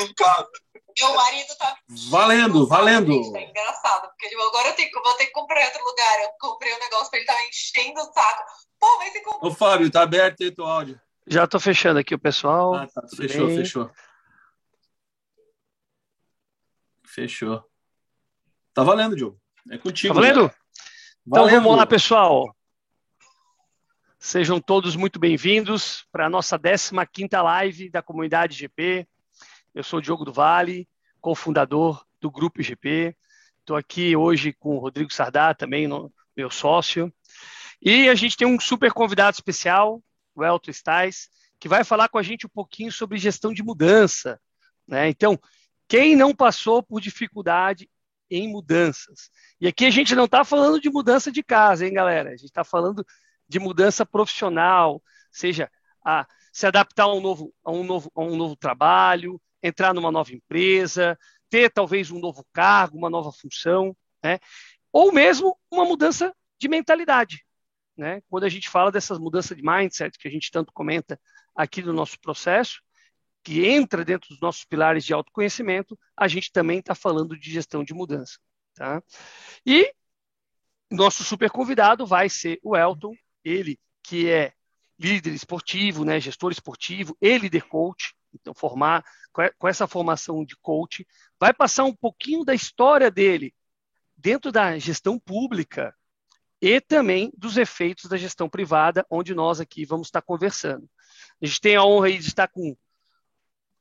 Em casa. Meu marido tá. Valendo, valendo. Tá engraçado, porque tipo, agora eu, tenho, vou ter que comprar em outro lugar. Eu comprei um negócio pra ele tá enchendo o saco. Pô, mas você comprou. Ô, Fábio, tá aberto aí teu áudio. Já tô fechando aqui o pessoal. Ah, tá. Fechou, bem. fechou. Fechou. Tá valendo, Diogo. É contigo. Tá valendo? né? Então Valendo. vamos lá, pessoal. Sejam todos muito bem-vindos para a nossa 15ª live da comunidade GP. Eu sou o Diogo do Vale, cofundador do Grupo GP. Estou aqui hoje com o Rodrigo Sardá, também no- meu sócio. E a gente tem um super convidado especial, o Elton Stais, que vai falar com a gente um pouquinho sobre gestão de mudança. né? Então, quem não passou por dificuldade em mudanças? E aqui a gente não está falando de mudança de casa, hein, galera? A gente está falando de mudança profissional, seja a se adaptar a um novo, a um novo, a um novo trabalho, entrar numa nova empresa, ter talvez um novo cargo, uma nova função, né? ou mesmo uma mudança de mentalidade. Né? Quando a gente fala dessas mudanças de mindset que a gente tanto comenta aqui no nosso processo, que entra dentro dos nossos pilares de autoconhecimento, a gente também está falando de gestão de mudança. Tá? E nosso super convidado vai ser o Elton, ele que é líder esportivo, né, gestor esportivo e líder coach, então formar com essa formação de coach, vai passar um pouquinho da história dele dentro da gestão pública e também dos efeitos da gestão privada, onde nós aqui vamos estar conversando. A gente tem a honra de estar com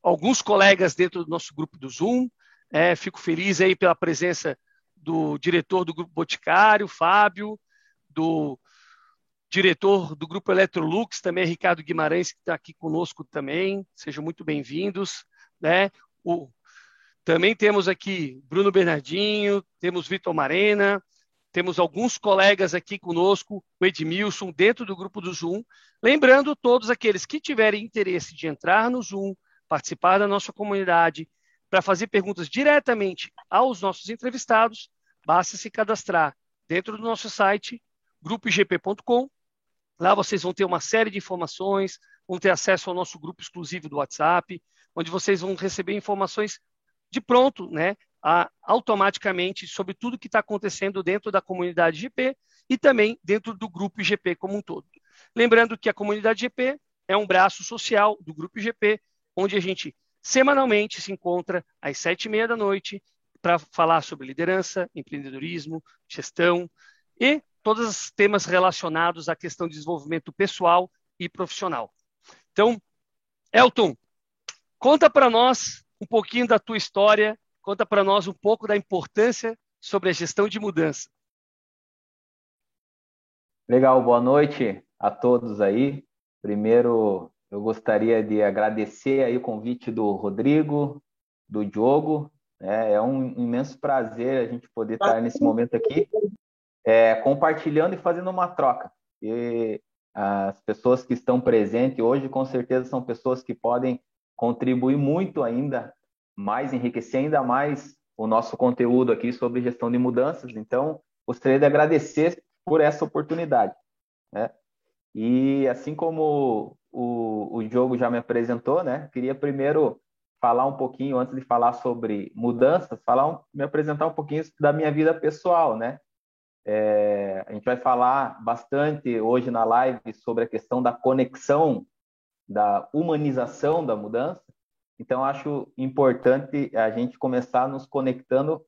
alguns colegas dentro do nosso grupo do Zoom. É, fico feliz aí pela presença do diretor do Grupo Boticário, Fábio, do diretor do Grupo Electrolux, também Ricardo Guimarães, que está aqui conosco também. Sejam muito bem-vindos. Né? O, também temos aqui Bruno Bernardinho, temos Vitor Marena, temos alguns colegas aqui conosco, o Edmilson, dentro do grupo do Zoom. Lembrando, todos aqueles que tiverem interesse de entrar no Zoom, participar da nossa comunidade, para fazer perguntas diretamente aos nossos entrevistados, basta se cadastrar dentro do nosso site, grupoigp.com. Lá vocês vão ter uma série de informações, vão ter acesso ao nosso grupo exclusivo do WhatsApp, onde vocês vão receber informações de pronto, né, a- automaticamente sobre tudo que está acontecendo dentro da comunidade GP e também dentro do grupo IGP como um todo. Lembrando que a comunidade GP é um braço social do grupo IGP, onde a gente semanalmente se encontra às sete e meia da noite para falar sobre liderança, empreendedorismo, gestão e todos os temas relacionados à questão de desenvolvimento pessoal e profissional. Então, Elton, conta para nós um pouquinho da tua história, conta para nós um pouco da importância sobre a gestão de mudança. Legal, boa noite a todos aí. Primeiro, eu gostaria de agradecer aí o convite do Rodrigo, do Diogo. né? É um imenso prazer a gente poder estar nesse momento aqui, é, compartilhando e fazendo uma troca. E as pessoas que estão presentes hoje, com certeza, são pessoas que podem contribuir muito ainda mais, enriquecer ainda mais o nosso conteúdo aqui sobre gestão de mudanças. Então, gostaria de agradecer por essa oportunidade. Né? E assim como o, o Diogo já me apresentou, né? Queria primeiro falar um pouquinho, antes de falar sobre mudanças, falar um, me apresentar um pouquinho da minha vida pessoal, né? É, a gente vai falar bastante hoje na live sobre a questão da conexão, da humanização da mudança. Então, acho importante a gente começar nos conectando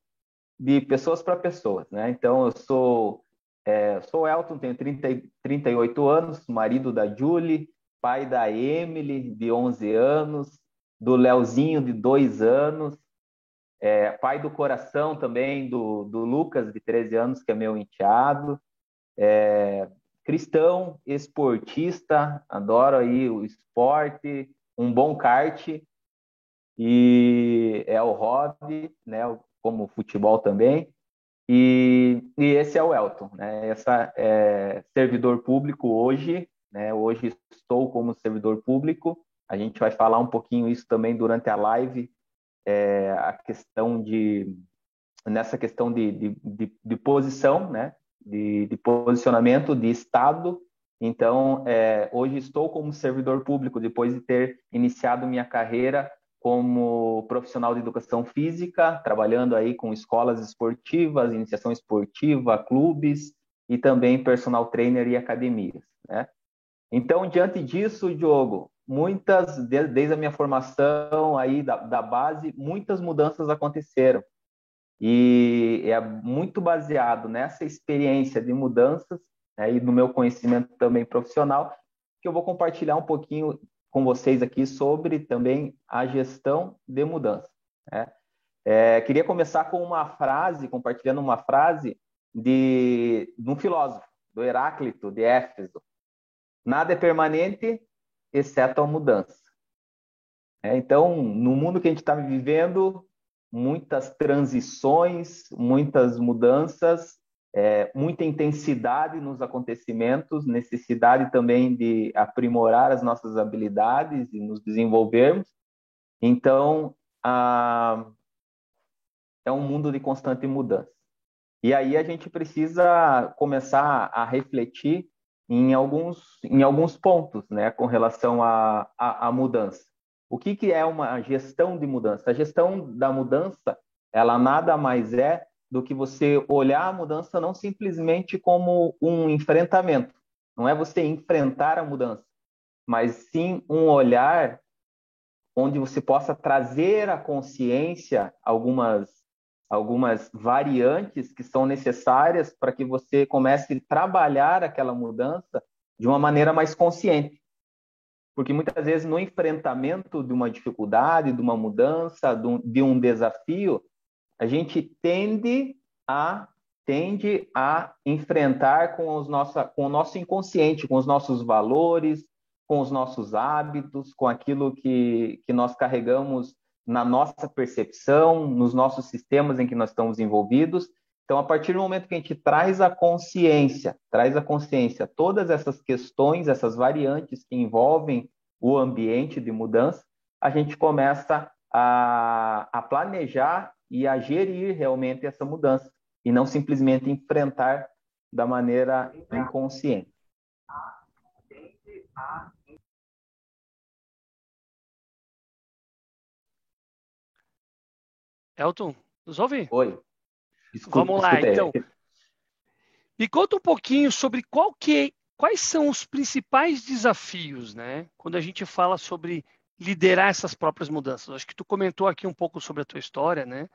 de pessoas para pessoas, né? Então, eu sou é, sou Elton, tenho 30, 38 anos, marido da Julie, pai da Emily, de 11 anos, do Leozinho, de 2 anos, é, pai do coração também do, do Lucas, de 13 anos, que é meu enteado, é, cristão, esportista, adoro aí o esporte, um bom kart, e é o hobby, né, como futebol também, e, e, esse é o Elton, né? Essa é servidor público hoje, né? Hoje estou como servidor público. A gente vai falar um pouquinho isso também durante a live, é, a questão de nessa questão de, de, de, de posição, né? De, de, posicionamento, de estado. Então, é, hoje estou como servidor público depois de ter iniciado minha carreira como profissional de educação física, trabalhando aí com escolas esportivas, iniciação esportiva, clubes e também personal trainer e academias, né? Então, diante disso, Diogo, muitas, desde a minha formação aí da, da base, muitas mudanças aconteceram. E é muito baseado nessa experiência de mudanças né, e no meu conhecimento também profissional que eu vou compartilhar um pouquinho com vocês aqui sobre também a gestão de mudança. Né? É, queria começar com uma frase, compartilhando uma frase de, de um filósofo, do Heráclito, de Éfeso. Nada é permanente, exceto a mudança. É, então, no mundo que a gente está vivendo, muitas transições, muitas mudanças, é, muita intensidade nos acontecimentos, necessidade também de aprimorar as nossas habilidades e nos desenvolvermos. Então, a, é um mundo de constante mudança. E aí a gente precisa começar a refletir em alguns, em alguns pontos né, com relação à a, a, a, mudança. O que, que é uma gestão de mudança? A gestão da mudança, ela nada mais é do que você olhar a mudança não simplesmente como um enfrentamento. Não é você enfrentar a mudança, mas sim um olhar onde você possa trazer à consciência algumas algumas variantes que são necessárias para que você comece a trabalhar aquela mudança de uma maneira mais consciente. Porque muitas vezes no enfrentamento de uma dificuldade, de uma mudança, de um desafio, a gente tende a tende a enfrentar com, os nossa, com o nosso inconsciente, com os nossos valores, com os nossos hábitos, com aquilo que, que nós carregamos na nossa percepção, nos nossos sistemas em que nós estamos envolvidos. Então, a partir do momento que a gente traz a consciência, traz a consciência todas essas questões, essas variantes que envolvem o ambiente de mudança, a gente começa a, a planejar e a gerir realmente essa mudança e não simplesmente enfrentar da maneira inconsciente. Elton, nos ouve? Oi. Vamos lá, então. Me conta um pouquinho sobre qual que, quais são os principais desafios, né? Quando a gente fala sobre liderar essas próprias mudanças. Acho que tu comentou aqui um pouco sobre a tua história, né?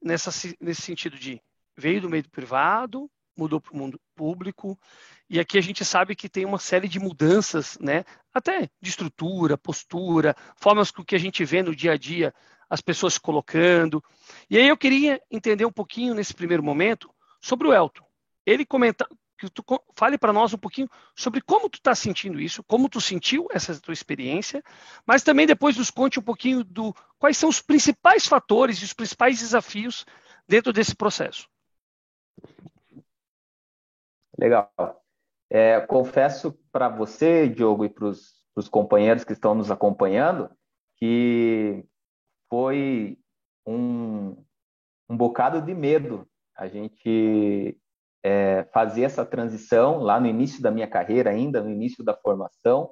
Nessa, nesse sentido de veio do meio privado, mudou para o mundo público, e aqui a gente sabe que tem uma série de mudanças, né? Até de estrutura, postura, formas que a gente vê no dia a dia as pessoas se colocando. E aí eu queria entender um pouquinho nesse primeiro momento sobre o Elton. Ele comenta que tu fale para nós um pouquinho sobre como tu está sentindo isso, como tu sentiu essa tua experiência, mas também depois nos conte um pouquinho do quais são os principais fatores e os principais desafios dentro desse processo. Legal. É, confesso para você, Diogo, e para os companheiros que estão nos acompanhando, que foi um, um bocado de medo a gente é, fazer essa transição lá no início da minha carreira, ainda no início da formação,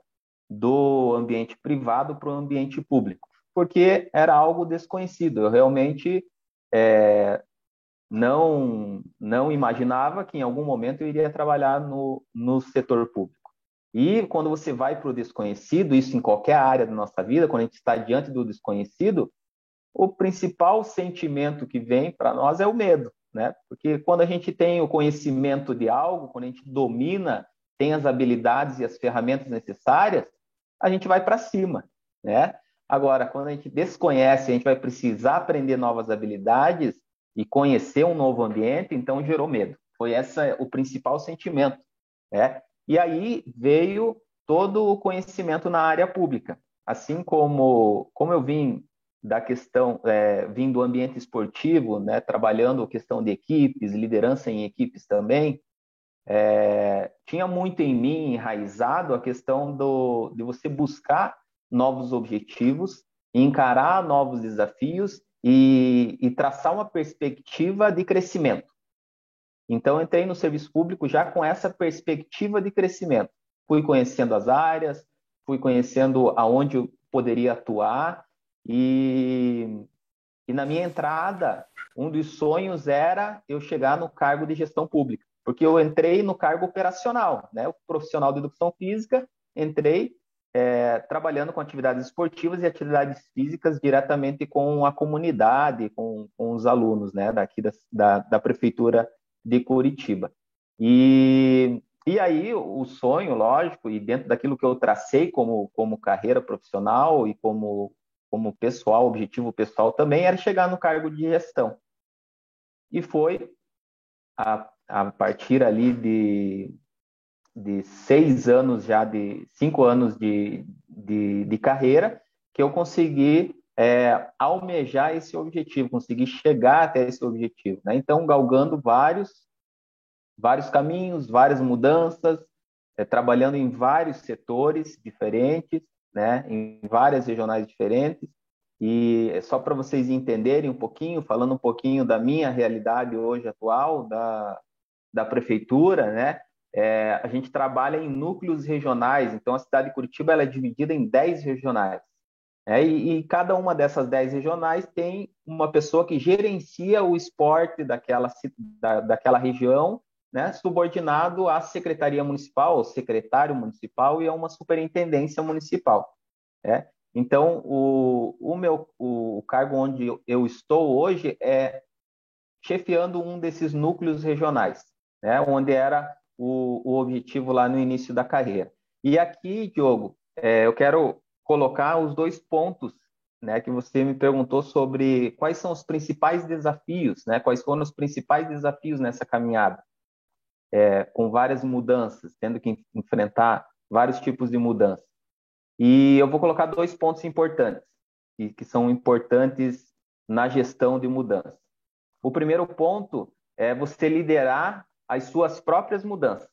do ambiente privado para o ambiente público, porque era algo desconhecido. Eu realmente é, não não imaginava que em algum momento eu iria trabalhar no, no setor público. E quando você vai para o desconhecido, isso em qualquer área da nossa vida, quando a gente está diante do desconhecido, o principal sentimento que vem para nós é o medo, né? Porque quando a gente tem o conhecimento de algo, quando a gente domina, tem as habilidades e as ferramentas necessárias, a gente vai para cima, né? Agora, quando a gente desconhece, a gente vai precisar aprender novas habilidades e conhecer um novo ambiente, então gerou medo. Foi esse o principal sentimento, né? E aí veio todo o conhecimento na área pública. Assim como, como eu vim da questão, é, vim do ambiente esportivo, né, trabalhando a questão de equipes, liderança em equipes também, é, tinha muito em mim enraizado a questão do, de você buscar novos objetivos, encarar novos desafios e, e traçar uma perspectiva de crescimento. Então, entrei no serviço público já com essa perspectiva de crescimento. Fui conhecendo as áreas, fui conhecendo aonde eu poderia atuar E, e na minha entrada, um dos sonhos era eu chegar no cargo de gestão pública, porque eu entrei no cargo operacional, né? O profissional de educação física, entrei é, trabalhando com atividades esportivas e atividades físicas diretamente com a comunidade, com, com os alunos, né? Daqui da, da, da prefeitura de Curitiba. E, e aí o sonho, lógico, e dentro daquilo que eu tracei como, como carreira profissional e como, como pessoal, objetivo pessoal também, era chegar no cargo de gestão. E foi a, a partir ali de, de seis anos já, de cinco anos de, de, de carreira, que eu consegui é, almejar esse objetivo, conseguir chegar até esse objetivo. Né? Então, galgando vários vários caminhos, várias mudanças, é, trabalhando em vários setores diferentes, né, em várias regionais diferentes. E é só para vocês entenderem um pouquinho, falando um pouquinho da minha realidade hoje atual, da, da prefeitura, né? É, a gente trabalha em núcleos regionais, então a cidade de Curitiba ela é dividida em 10 regionais. Né? E, e, cada uma dessas 10 regionais tem uma pessoa que gerencia o esporte daquela, da, daquela região né, subordinado à secretaria municipal, ao secretário municipal e a uma superintendência municipal. Né? Então, o, o meu o cargo onde eu estou hoje é chefiando um desses núcleos regionais, né, onde era o, o objetivo lá no início da carreira. E aqui, Diogo, é, eu quero colocar os dois pontos né, que você me perguntou sobre quais são os principais desafios, né, quais foram os principais desafios nessa caminhada é, com várias mudanças, tendo que enfrentar vários tipos de mudança. E eu vou colocar dois pontos importantes, que, são importantes na gestão de mudança. O primeiro ponto é você liderar as suas próprias mudanças.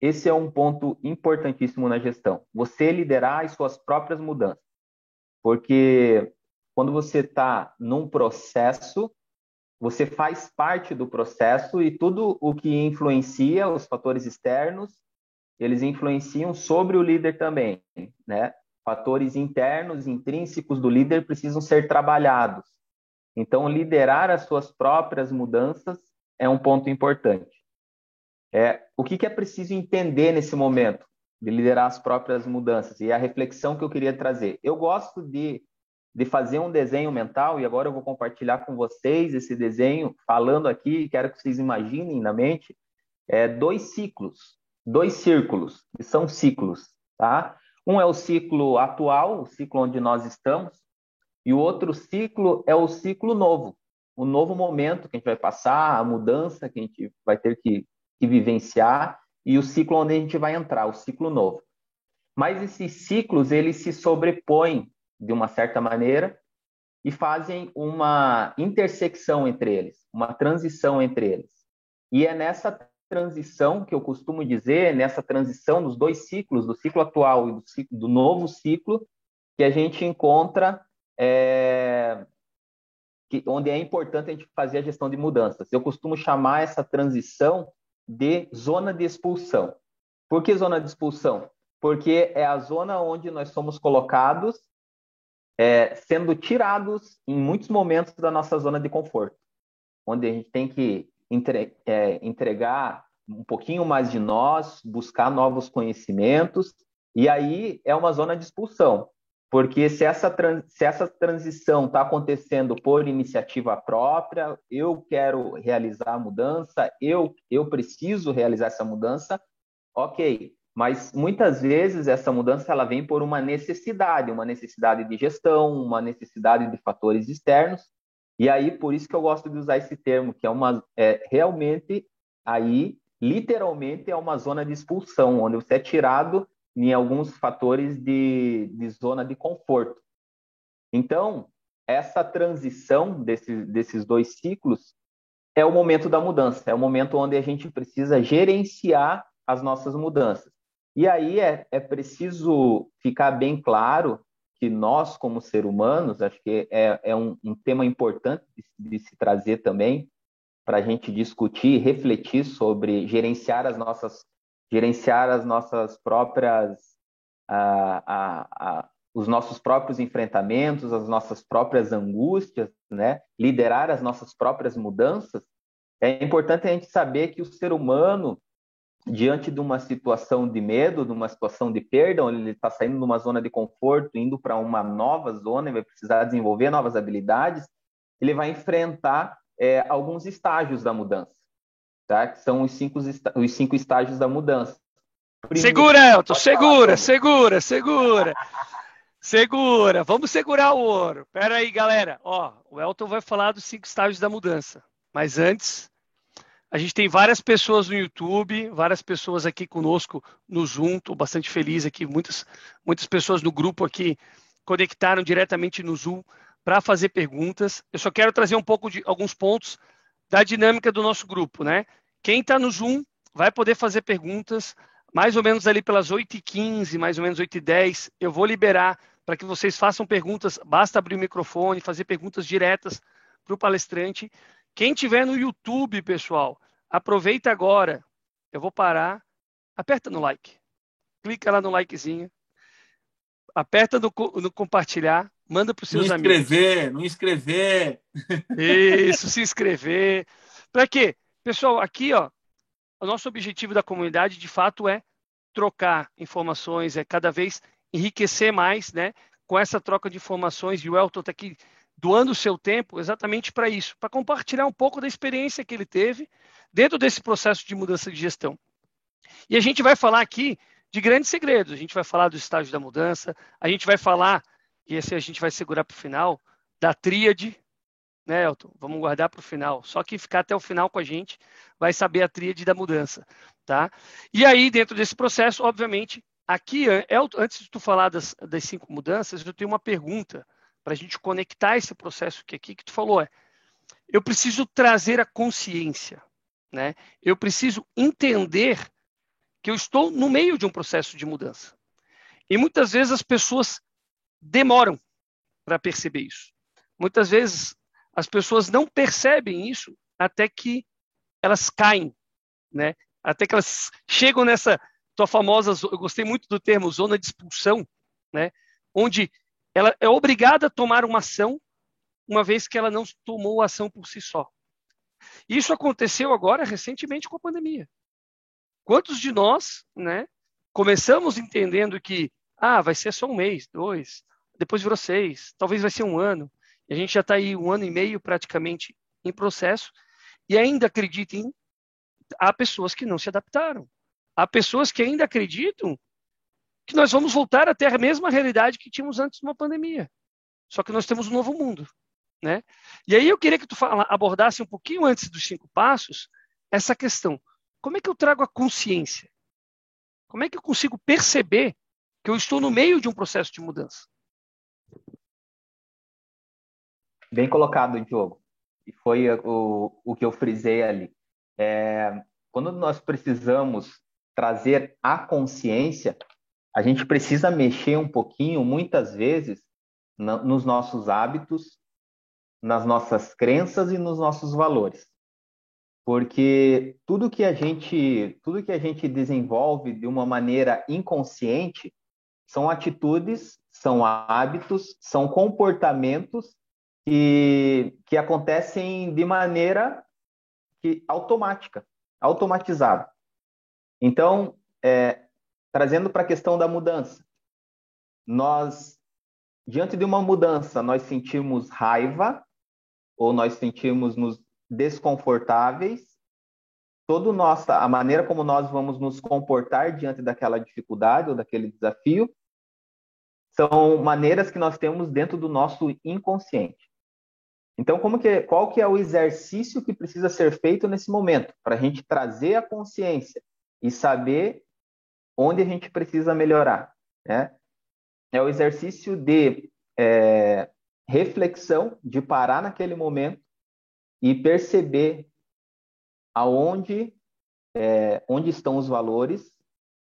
Esse é um ponto importantíssimo na gestão. Você liderar as suas próprias mudanças. Porque quando você está num processo, você faz parte do processo e tudo o que influencia os fatores externos, eles influenciam sobre o líder também, né? Fatores internos, intrínsecos do líder precisam ser trabalhados. Então, liderar as suas próprias mudanças é um ponto importante. É, o que, que é preciso entender nesse momento de liderar as próprias mudanças? E a reflexão que eu queria trazer. Eu gosto de de fazer um desenho mental, e agora eu vou compartilhar com vocês esse desenho, falando aqui, quero que vocês imaginem na mente, é, dois ciclos, dois círculos, que são ciclos, tá? Um é o ciclo atual, o ciclo onde nós estamos, e o outro ciclo é o ciclo novo, o novo momento que a gente vai passar, a mudança que a gente vai ter que, que vivenciar, e o ciclo onde a gente vai entrar, o ciclo novo. Mas esses ciclos, eles se sobrepõem de uma certa maneira e fazem uma intersecção entre eles, uma transição entre eles. E é nessa transição que eu costumo dizer, nessa transição dos dois ciclos, do ciclo atual e do, ciclo, do novo ciclo, que a gente encontra é, que, onde é importante a gente fazer a gestão de mudanças. Eu costumo chamar essa transição de zona de expulsão. Por que zona de expulsão? Porque é a zona onde nós somos colocados é, sendo tirados em muitos momentos da nossa zona de conforto, onde a gente tem que entre, é, entregar um pouquinho mais de nós, buscar novos conhecimentos, e aí é uma zona de expulsão. Porque se essa, se essa transição está acontecendo por iniciativa própria, eu quero realizar a mudança, eu, eu preciso realizar essa mudança, ok. Mas muitas vezes essa mudança ela vem por uma necessidade, uma necessidade de gestão, uma necessidade de fatores externos. E aí por isso que eu gosto de usar esse termo, que é uma é, realmente aí literalmente é uma zona de expulsão, onde você é tirado em alguns fatores de, de zona de conforto. Então, essa transição desse, desses dois ciclos é o momento da mudança, é o momento onde a gente precisa gerenciar as nossas mudanças. E aí é, é preciso ficar bem claro que nós, como seres humanos, acho que é, é um, um tema importante de, de se trazer também para a gente discutir, refletir sobre gerenciar as nossas, gerenciar as nossas próprias, a, a, a, os nossos próprios enfrentamentos, as nossas próprias angústias, né? liderar as nossas próprias mudanças, é importante a gente saber que o ser humano, diante de uma situação de medo, de uma situação de perda, onde ele está saindo de uma zona de conforto, indo para uma nova zona, e vai precisar desenvolver novas habilidades, ele vai enfrentar é, alguns estágios da mudança, tá? que são os cinco, os cinco estágios da mudança. Primeiro, segura, Elton, segura, segura, segura. Segura, vamos segurar o ouro. Pera aí, galera. Ó, o Elton vai falar dos cinco estágios da mudança. Mas antes, a gente tem várias pessoas no YouTube, várias pessoas aqui conosco no Zoom. Estou bastante feliz aqui. Muitas, muitas pessoas no grupo aqui conectaram diretamente no Zoom para fazer perguntas. Eu só quero trazer um pouco de alguns pontos da dinâmica do nosso grupo, né? Quem está no Zoom vai poder fazer perguntas mais ou menos ali pelas 8h15, mais ou menos 8h10. Eu vou liberar para que vocês façam perguntas. Basta abrir o microfone, fazer perguntas diretas para o palestrante. Quem tiver no YouTube, pessoal, aproveita agora. Eu vou parar. Aperta no like. Clica lá no likezinho. Aperta no, no compartilhar. Manda para os seus não inscrever, Não inscrever, Isso, se inscrever. Para quê? Pessoal, aqui, ó, o nosso objetivo da comunidade, de fato, é trocar informações, é cada vez enriquecer mais, né? Com essa troca de informações, e o Elton está aqui doando o seu tempo exatamente para isso, para compartilhar um pouco da experiência que ele teve dentro desse processo de mudança de gestão. E a gente vai falar aqui de grandes segredos, a gente vai falar do estágio da mudança, a gente vai falar, e esse a gente vai segurar para o final, da tríade, né, Elton? Vamos guardar para o final. Só que ficar até o final com a gente vai saber a tríade da mudança, tá? E aí, dentro desse processo, obviamente, Aqui, Elton, antes de tu falar das, das cinco mudanças, eu tenho uma pergunta para a gente conectar esse processo que aqui que tu falou é, eu preciso trazer a consciência, né? Eu preciso entender que eu estou no meio de um processo de mudança. E muitas vezes as pessoas demoram para perceber isso. Muitas vezes as pessoas não percebem isso até que elas caem, né? Até que elas chegam nessa tua famosa, eu gostei muito do termo zona de expulsão, né? Onde ela é obrigada a tomar uma ação, uma vez que ela não tomou a ação por si só. Isso aconteceu agora recentemente com a pandemia. Quantos de nós, né, começamos entendendo que ah, vai ser só um mês, dois, depois virou seis, talvez vai ser um ano, e a gente já está aí um ano e meio praticamente em processo, e ainda acreditem, há pessoas que não se adaptaram. Há pessoas que ainda acreditam que nós vamos voltar a ter a mesma realidade que tínhamos antes de uma pandemia. Só que nós temos um novo mundo. Né? E aí eu queria que tu fala, abordasse um pouquinho antes dos cinco passos essa questão. Como é que eu trago a consciência? Como é que eu consigo perceber que eu estou no meio de um processo de mudança? Bem colocado, Diogo. E foi o, o que eu frisei ali. É, quando nós precisamos trazer a consciência, a gente precisa mexer um pouquinho, muitas vezes, na, nos nossos hábitos, nas nossas crenças e nos nossos valores. Porque tudo que a gente, tudo que a gente desenvolve de uma maneira inconsciente são atitudes, são hábitos, são comportamentos que, que acontecem de maneira que, automática, automatizada. Então, é, trazendo para a questão da mudança, nós, diante de uma mudança, nós sentimos raiva ou nós sentimos nos desconfortáveis. Todo nossa, a maneira como nós vamos nos comportar diante daquela dificuldade ou daquele desafio são maneiras que nós temos dentro do nosso inconsciente. Então, como que, qual que é o exercício que precisa ser feito nesse momento para a gente trazer a consciência e saber onde a gente precisa melhorar. Né? É o exercício de é, reflexão, de parar naquele momento e perceber aonde é, onde estão os valores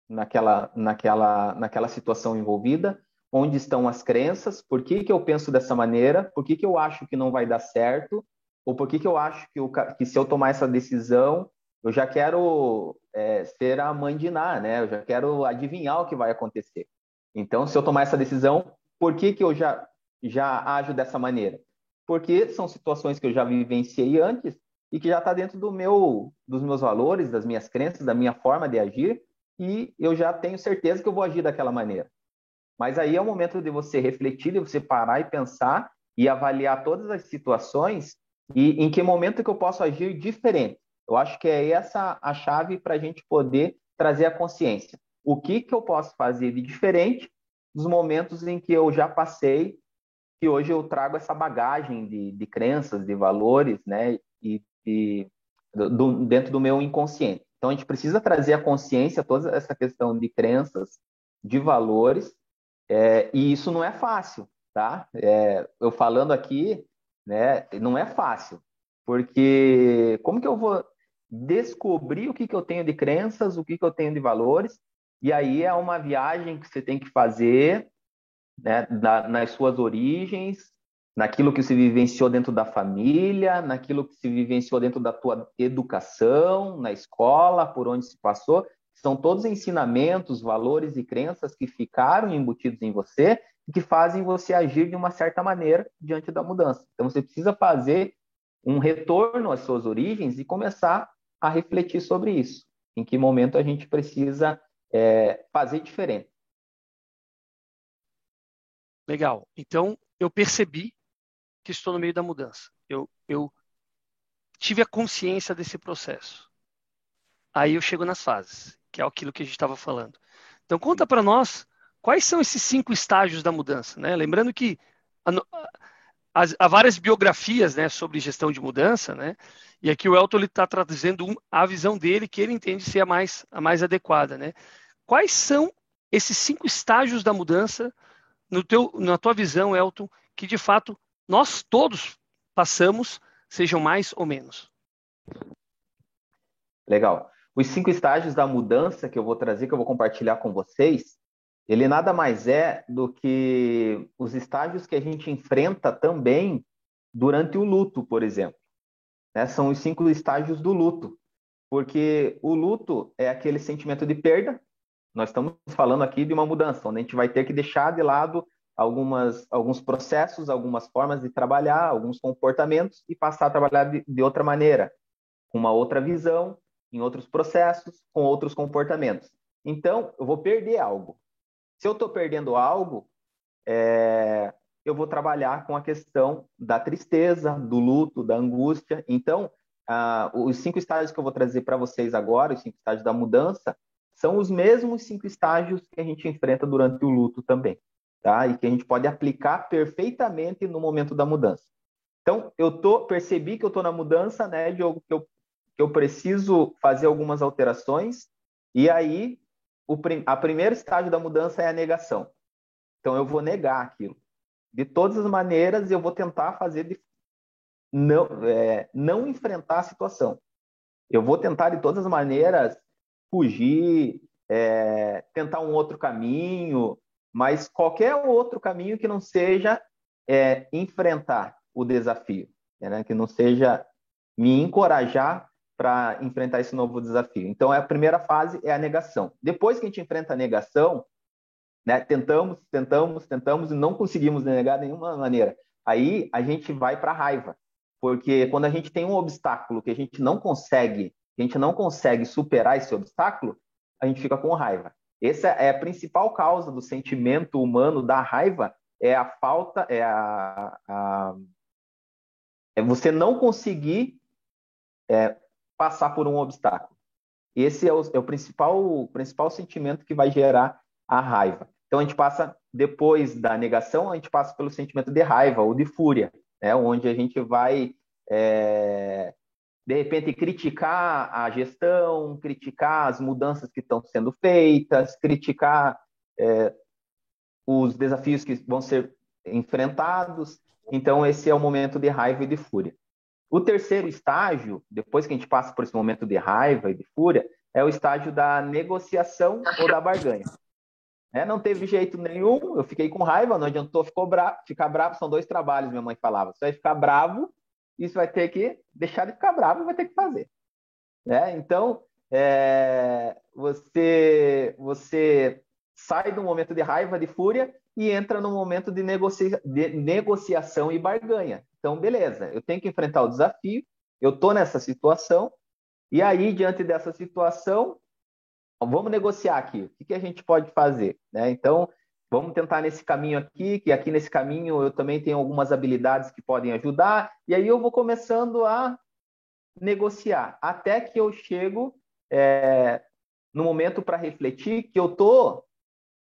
naquela, naquela, naquela situação envolvida, onde estão as crenças, por que, que eu penso dessa maneira, por que, que eu acho que não vai dar certo, ou por que, que eu acho que, que se eu tomar essa decisão, eu já quero é, ser a mãe de Ná, né? Eu já quero adivinhar o que vai acontecer. Então, se eu tomar essa decisão, por que, que eu já, já ajo dessa maneira? Porque são situações que eu já vivenciei antes e que já está dentro do meu, dos meus valores, das minhas crenças, da minha forma de agir, e eu já tenho certeza que eu vou agir daquela maneira. Mas aí é o momento de você refletir, de você parar e pensar e avaliar todas as situações e em que momento que eu posso agir diferente. Eu acho que é essa a chave para a gente poder trazer a consciência. O que, que eu posso fazer de diferente dos momentos em que eu já passei, que hoje eu trago essa bagagem de, de crenças, de valores, né, e, e do, dentro do meu inconsciente. Então a gente precisa trazer a consciência toda essa questão de crenças, de valores, é, e isso não é fácil, tá? É, eu falando aqui, né, não é fácil, porque como que eu vou descobrir o que, que eu tenho de crenças, o que, que eu tenho de valores, e aí é uma viagem que você tem que fazer né, na, nas suas origens, naquilo que se vivenciou dentro da família, naquilo que se vivenciou dentro da tua educação, na escola, por onde se passou. São todos ensinamentos, valores e crenças que ficaram embutidos em você e que fazem você agir de uma certa maneira diante da mudança. Então você precisa fazer um retorno às suas origens e começar a refletir sobre isso. Em que momento a gente precisa é, fazer diferente. Legal. Então, eu percebi que estou no meio da mudança. Eu, eu tive a consciência desse processo. Aí eu chego nas fases, que é aquilo que a gente estava falando. Então, conta para nós quais são esses cinco estágios da mudança. Né? Lembrando que há várias biografias né, sobre gestão de mudança, né? E aqui o Elton está trazendo um, a visão dele que ele entende ser a mais, a mais adequada, né? Quais são esses cinco estágios da mudança no teu, na tua visão, Elton, que de fato nós todos passamos, sejam mais ou menos? Legal. Os cinco estágios da mudança que eu vou trazer, que eu vou compartilhar com vocês, ele nada mais é do que os estágios que a gente enfrenta também durante o luto, por exemplo. Né? São os cinco estágios do luto. Porque o luto é aquele sentimento de perda. Nós estamos falando aqui de uma mudança, onde a gente vai ter que deixar de lado algumas, alguns processos, algumas formas de trabalhar, alguns comportamentos e passar a trabalhar de, de outra maneira, com uma outra visão, em outros processos, com outros comportamentos. Então, eu vou perder algo. Se eu estou perdendo algo, é, eu vou trabalhar com a questão da tristeza, do luto, da angústia. Então, ah, os cinco estágios que eu vou trazer para vocês agora, os cinco estágios da mudança, são os mesmos cinco estágios que a gente enfrenta durante o luto também, tá? E que a gente pode aplicar perfeitamente no momento da mudança. Então, eu tô, percebi que eu estou na mudança, né, Diogo, que eu, que eu preciso fazer algumas alterações, e aí o, a primeiro estágio da mudança é a negação. Então, eu vou negar aquilo de todas as maneiras, eu vou tentar fazer de não, é, não enfrentar a situação. Eu vou tentar de todas as maneiras fugir, é, tentar um outro caminho, mas qualquer outro caminho que não seja é, enfrentar o desafio, né? que não seja me encorajar para enfrentar esse novo desafio. Então, a primeira fase é a negação. Depois que a gente enfrenta a negação, né? Tentamos, tentamos, tentamos e não conseguimos negar de nenhuma maneira. Aí a gente vai para a raiva, porque quando a gente tem um obstáculo que a gente não consegue, a gente não consegue superar esse obstáculo, a gente fica com raiva. Essa é a principal causa do sentimento humano da raiva, é a falta, é a, a é você não conseguir é, passar por um obstáculo. Esse é o, é o principal, principal sentimento que vai gerar a raiva. Então a gente passa depois da negação, a gente passa pelo sentimento de raiva ou de fúria, né? onde a gente vai é, de repente criticar a gestão, criticar as mudanças que estão sendo feitas, criticar é, os desafios que vão ser enfrentados. Então esse é o momento de raiva e de fúria. O terceiro estágio, depois que a gente passa por esse momento de raiva e de fúria, é o estágio da negociação ou da barganha. É, não teve jeito nenhum, eu fiquei com raiva, não adiantou ficou bra ficar bravo, são dois trabalhos, minha mãe falava. Você vai ficar bravo, isso vai ter que deixar de ficar bravo, vai ter que fazer. É, então, é, você, você sai do momento de raiva, de fúria, e entra no momento de, negocia de negociação e barganha. Então, beleza, eu tenho que enfrentar o desafio, eu estou nessa situação, e aí, diante dessa situação, vamos negociar aqui. O que, a gente pode fazer? Né? Então, vamos tentar nesse caminho aqui, que aqui nesse caminho eu também tenho algumas habilidades que podem ajudar, e aí eu vou começando a negociar, até que eu chego é, no momento para refletir que eu estou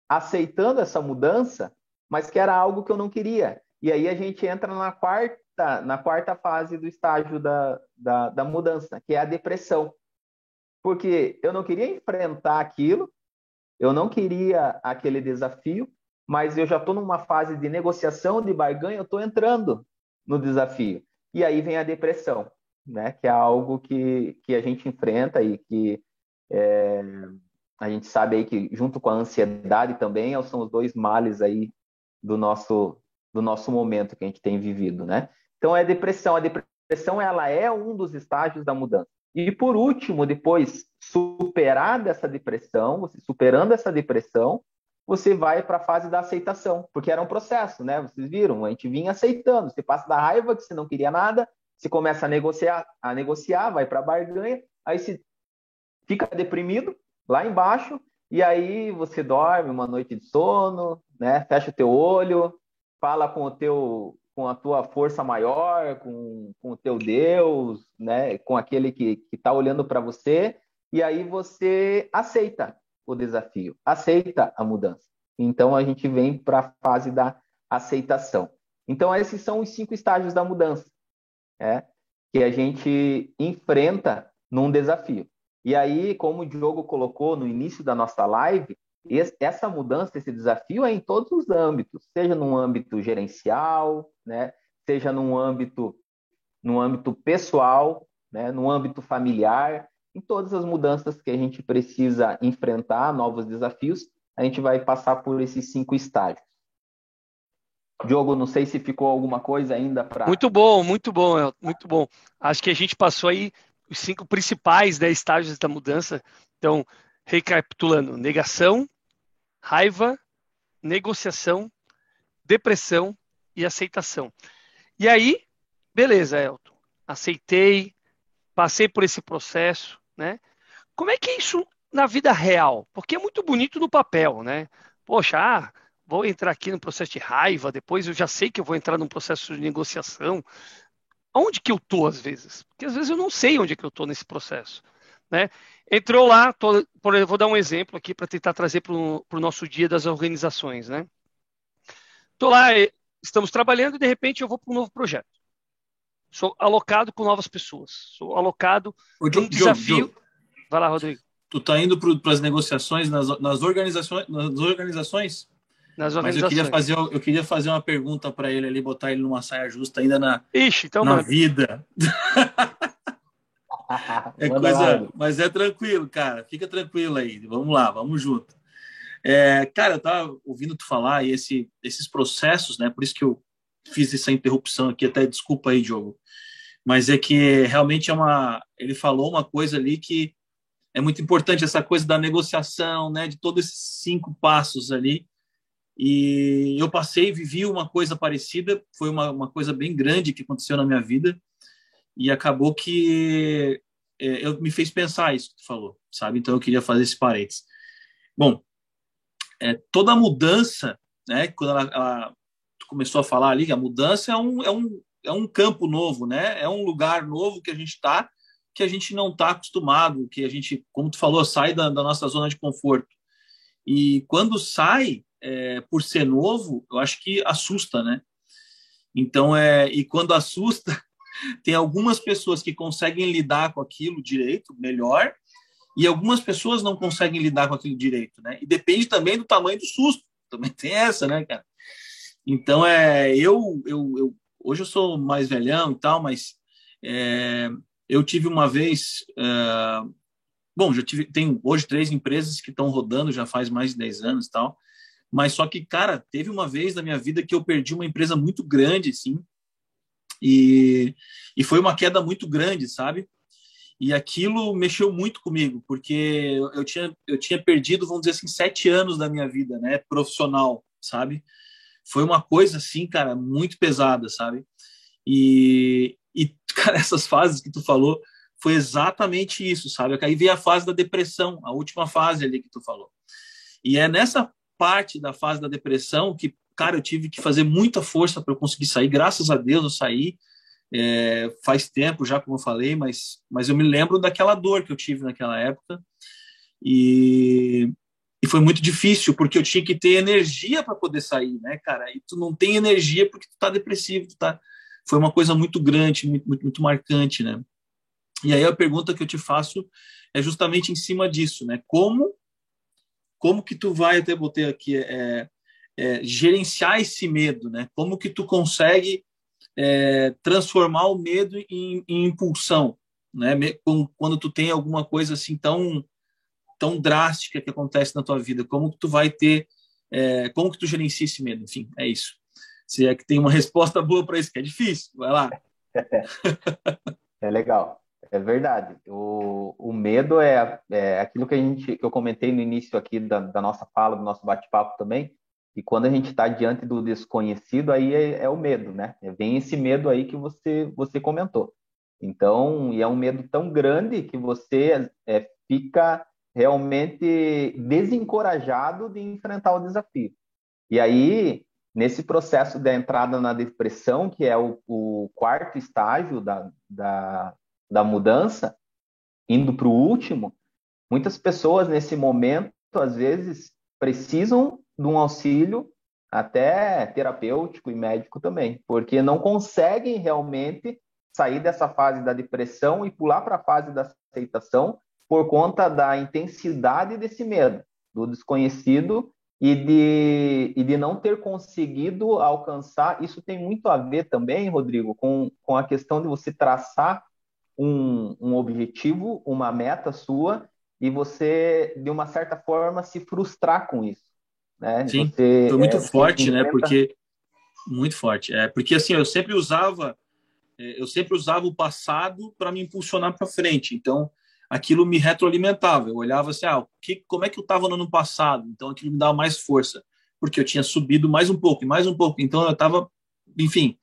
aceitando essa mudança, mas que era algo que eu não queria. E aí a gente entra na quarta, na quarta fase do estágio da, da, da mudança, que é a depressão. Porque eu não queria enfrentar aquilo, eu não queria aquele desafio, mas eu já estou numa fase de negociação, de barganha, eu estou entrando no desafio. E aí vem a depressão, né? que é algo que, que a gente enfrenta e que é, a gente sabe aí que junto com a ansiedade também são os dois males aí do nosso do nosso momento que a gente tem vivido, né? Então é depressão. A depressão ela é um dos estágios da mudança. E por último, depois superar essa depressão, você superando essa depressão, você vai para a fase da aceitação, porque era um processo, né? Vocês viram, a gente vinha aceitando. Você passa da raiva que você não queria nada, você começa a negociar, a negociar, vai para barganha, aí você fica deprimido, lá embaixo, e aí você dorme uma noite de sono, né? Fecha o teu olho, fala com o teu com a tua força maior, com, com o teu Deus, né? Com aquele que está olhando para você, e aí você aceita o desafio, aceita a mudança. Então a gente vem para a fase da aceitação. Então esses são os cinco estágios da mudança, né? que a gente enfrenta num desafio. E aí, como o Diogo colocou no início da nossa live, essa mudança, esse desafio é em todos os âmbitos, seja no âmbito gerencial, né? seja no âmbito, no âmbito pessoal, né? no âmbito familiar, em todas as mudanças que a gente precisa enfrentar, novos desafios, a gente vai passar por esses cinco estágios. Diogo, não sei se ficou alguma coisa ainda para. Muito bom, muito bom, muito bom. Acho que a gente passou aí os cinco principais né, estágios da mudança. Então, recapitulando: negação, raiva, negociação, depressão e aceitação. E aí, beleza, Elton, aceitei, passei por esse processo, né? Como é que é isso na vida real? Porque é muito bonito no papel, né? Poxa, ah, vou entrar aqui no processo de raiva, depois eu já sei que eu vou entrar num processo de negociação, onde que eu tô às vezes? Porque às vezes eu não sei onde é que eu tô nesse processo, né? Entrou lá, tô, vou dar um exemplo aqui para tentar trazer para o nosso dia das organizações, né? Tô lá, estamos trabalhando e de repente eu vou para um novo projeto. Sou alocado com novas pessoas. Sou alocado com um desafio. Vai lá, Rodrigo. Tu tá indo para as negociações nas, nas organizações, nas organizações? nas Mas eu queria fazer, eu queria fazer uma pergunta para ele ali, botar ele numa saia justa ainda na, Ixi, então, na mano. vida. é coisa, mas é tranquilo, cara. Fica tranquilo aí. Vamos lá, vamos junto. É, cara, eu tava ouvindo tu falar e esse, esses processos, né? Por isso que eu fiz essa interrupção aqui, até desculpa aí, Diogo. Mas é que realmente é uma. Ele falou uma coisa ali que é muito importante, essa coisa da negociação, né? De todos esses cinco passos ali e eu passei, vivi uma coisa parecida, foi uma, uma coisa bem grande que aconteceu na minha vida, e acabou que é, eu me fez pensar isso que tu falou, sabe? Então eu queria fazer esse parênteses. Bom, é, toda mudança, né? Quando ela, ela começou a falar ali, a mudança é um, é um, é um campo novo, né? É um lugar novo que a gente está, que a gente não está acostumado, que a gente, como tu falou, sai da, da nossa zona de conforto. E quando sai, é, por ser novo, eu acho que assusta, né? Então, é, e quando assusta, tem algumas pessoas que conseguem lidar com aquilo direito, melhor, e algumas pessoas não conseguem lidar com aquilo direito, né? E depende também do tamanho do susto, também tem essa, né, cara? Então, é, eu, eu, eu hoje eu sou mais velhão e tal, mas é, eu tive uma vez, é, bom, já tive, tenho hoje três empresas que estão rodando já faz mais de 10 anos e tal, mas só que, cara, teve uma vez na minha vida que eu perdi uma empresa muito grande, assim, e, e foi uma queda muito grande, sabe? E aquilo mexeu muito comigo, porque eu tinha, eu tinha perdido, vamos dizer assim, sete anos da minha vida, né, profissional, sabe? foi uma coisa assim, cara, muito pesada, sabe? E, e cara, essas fases que tu falou foi exatamente isso, sabe? Aí veio a fase da depressão, a última fase ali que tu falou. E é nessa parte da fase da depressão que, cara, eu tive que fazer muita força para eu conseguir sair. Graças a Deus eu saí. É, faz tempo já, como eu falei, mas, mas eu me lembro daquela dor que eu tive naquela época. E, e foi muito difícil, porque eu tinha que ter energia para poder sair, né, cara? E tu não tem energia porque tu tá depressivo, tu tá... Foi uma coisa muito grande, muito, muito, muito marcante, né? E aí a pergunta que eu te faço é justamente em cima disso, né? Como como que tu vai até botei aqui é, é, gerenciar esse medo, né? Como que tu consegue é, transformar o medo em, em, impulsão, né? Quando tu tem alguma coisa assim tão tão drástica que acontece na tua vida, como que tu vai ter, é, como que tu gerencia esse medo? Enfim, é isso. Se é que tem uma resposta boa para isso, que é difícil, vai lá. É legal. É verdade. O, o medo é, é aquilo que a gente que eu comentei no início aqui da, da nossa fala, do nosso bate-papo também. E quando a gente está diante do desconhecido, aí é, é, o medo, né? É, vem esse medo aí que você você comentou. Então, e é um medo tão grande que você é, fica realmente desencorajado de enfrentar o desafio. E aí, nesse processo da entrada na depressão, que é o, o quarto estágio da, da, da mudança, indo para o último, muitas pessoas nesse momento, às vezes, precisam de um auxílio até terapêutico e médico também, porque não conseguem realmente sair dessa fase da depressão e pular para a fase da aceitação por conta da intensidade desse medo, do desconhecido e de, e de não ter conseguido alcançar. Isso tem muito a ver também, Rodrigo, com, com a questão de você traçar um, um objetivo, uma meta sua, e você, de uma certa forma, se frustrar com isso. Né? Sim, você, foi muito é, forte, né? Porque muito forte. É, porque assim, eu sempre usava é, eu sempre usava o passado para me impulsionar para frente. Então, aquilo me retroalimentava. Eu olhava assim, ah, que, como é que eu estava no ano passado? Então, aquilo me dava mais força, porque eu tinha subido mais um pouco e mais um pouco. Então, eu estava, enfim,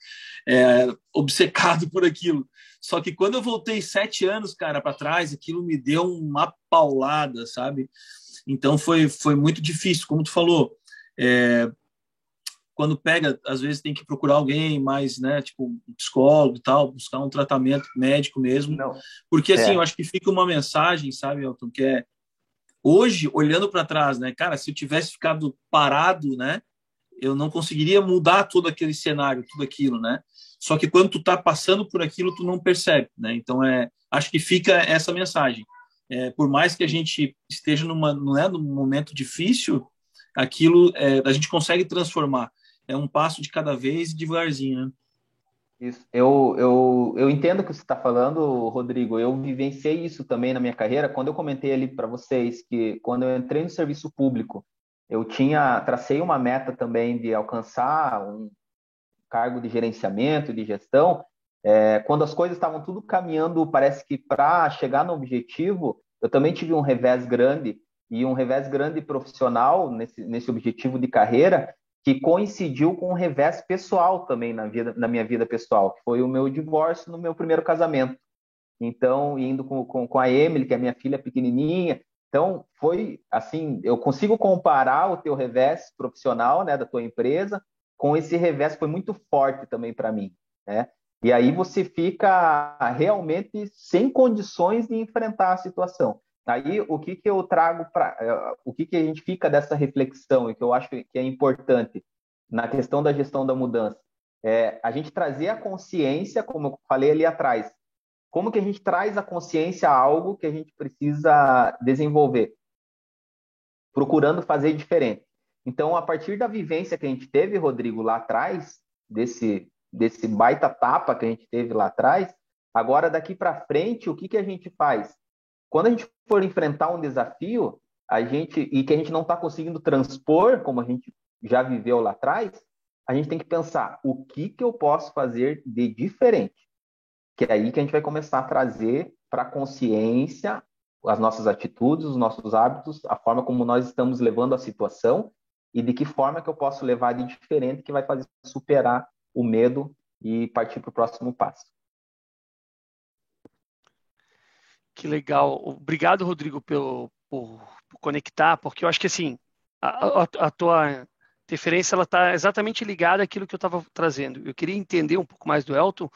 é, obcecado por aquilo. Só que quando eu voltei sete anos, cara, para trás, aquilo me deu uma paulada, sabe? Então foi, foi muito difícil, como tu falou. É, quando pega, às vezes tem que procurar alguém mais, né, tipo um psicólogo e tal, buscar um tratamento médico mesmo. Não. Porque assim, é. eu acho que fica uma mensagem, sabe, Elton, que é hoje olhando para trás, né, cara, se eu tivesse ficado parado, né, eu não conseguiria mudar todo aquele cenário, tudo aquilo, né? Só que quando tu está passando por aquilo, tu não percebe, né? Então é, acho que fica essa mensagem. É, por mais que a gente esteja numa, não é, num momento difícil, aquilo é, a gente consegue transformar. É um passo de cada vez, devagarzinho, né? Isso. Eu, eu, eu entendo o que você está falando, Rodrigo. Eu vivenciei isso também na minha carreira. Quando eu comentei ali para vocês que quando eu entrei no serviço público, eu tinha tracei uma meta também de alcançar um, cargo de gerenciamento, de gestão, é, quando as coisas estavam tudo caminhando, parece que para chegar no objetivo, eu também tive um revés grande, e um revés grande profissional nesse, nesse objetivo de carreira, que coincidiu com um revés pessoal também na, vida, na minha vida pessoal, que foi o meu divórcio no meu primeiro casamento. Então, indo com, com, com a Emily, que é minha filha pequenininha, então, foi assim, eu consigo comparar o teu revés profissional, né, da tua empresa, com esse revés foi muito forte também para mim, né? E aí você fica realmente sem condições de enfrentar a situação. Aí o que que eu trago para eh, o que que a gente fica dessa reflexão e que eu acho que é importante na questão da gestão da mudança é a gente trazer a consciência, como eu falei ali atrás, como que a gente traz a consciência a algo que a gente precisa desenvolver, procurando fazer diferente. Então, a partir da vivência que a gente teve, Rodrigo, lá atrás, desse, desse baita tapa que a gente teve lá atrás, agora daqui para frente, o que, que a gente faz? Quando a gente for enfrentar um desafio, a gente e que a gente não está conseguindo transpor, como a gente já viveu lá atrás, a gente tem que pensar o que, que eu posso fazer de diferente. Que é aí que a gente vai começar a trazer para a consciência as nossas atitudes, os nossos hábitos, a forma como nós estamos levando a situação e de que forma que eu posso levar de diferente que vai fazer superar o medo e partir para o próximo passo. Que legal. Obrigado, Rodrigo, pelo, por, por conectar, porque eu acho que assim, a, a, a tua interferência ela está exatamente ligada àquilo que eu estava trazendo. Eu queria entender um pouco mais do Elton,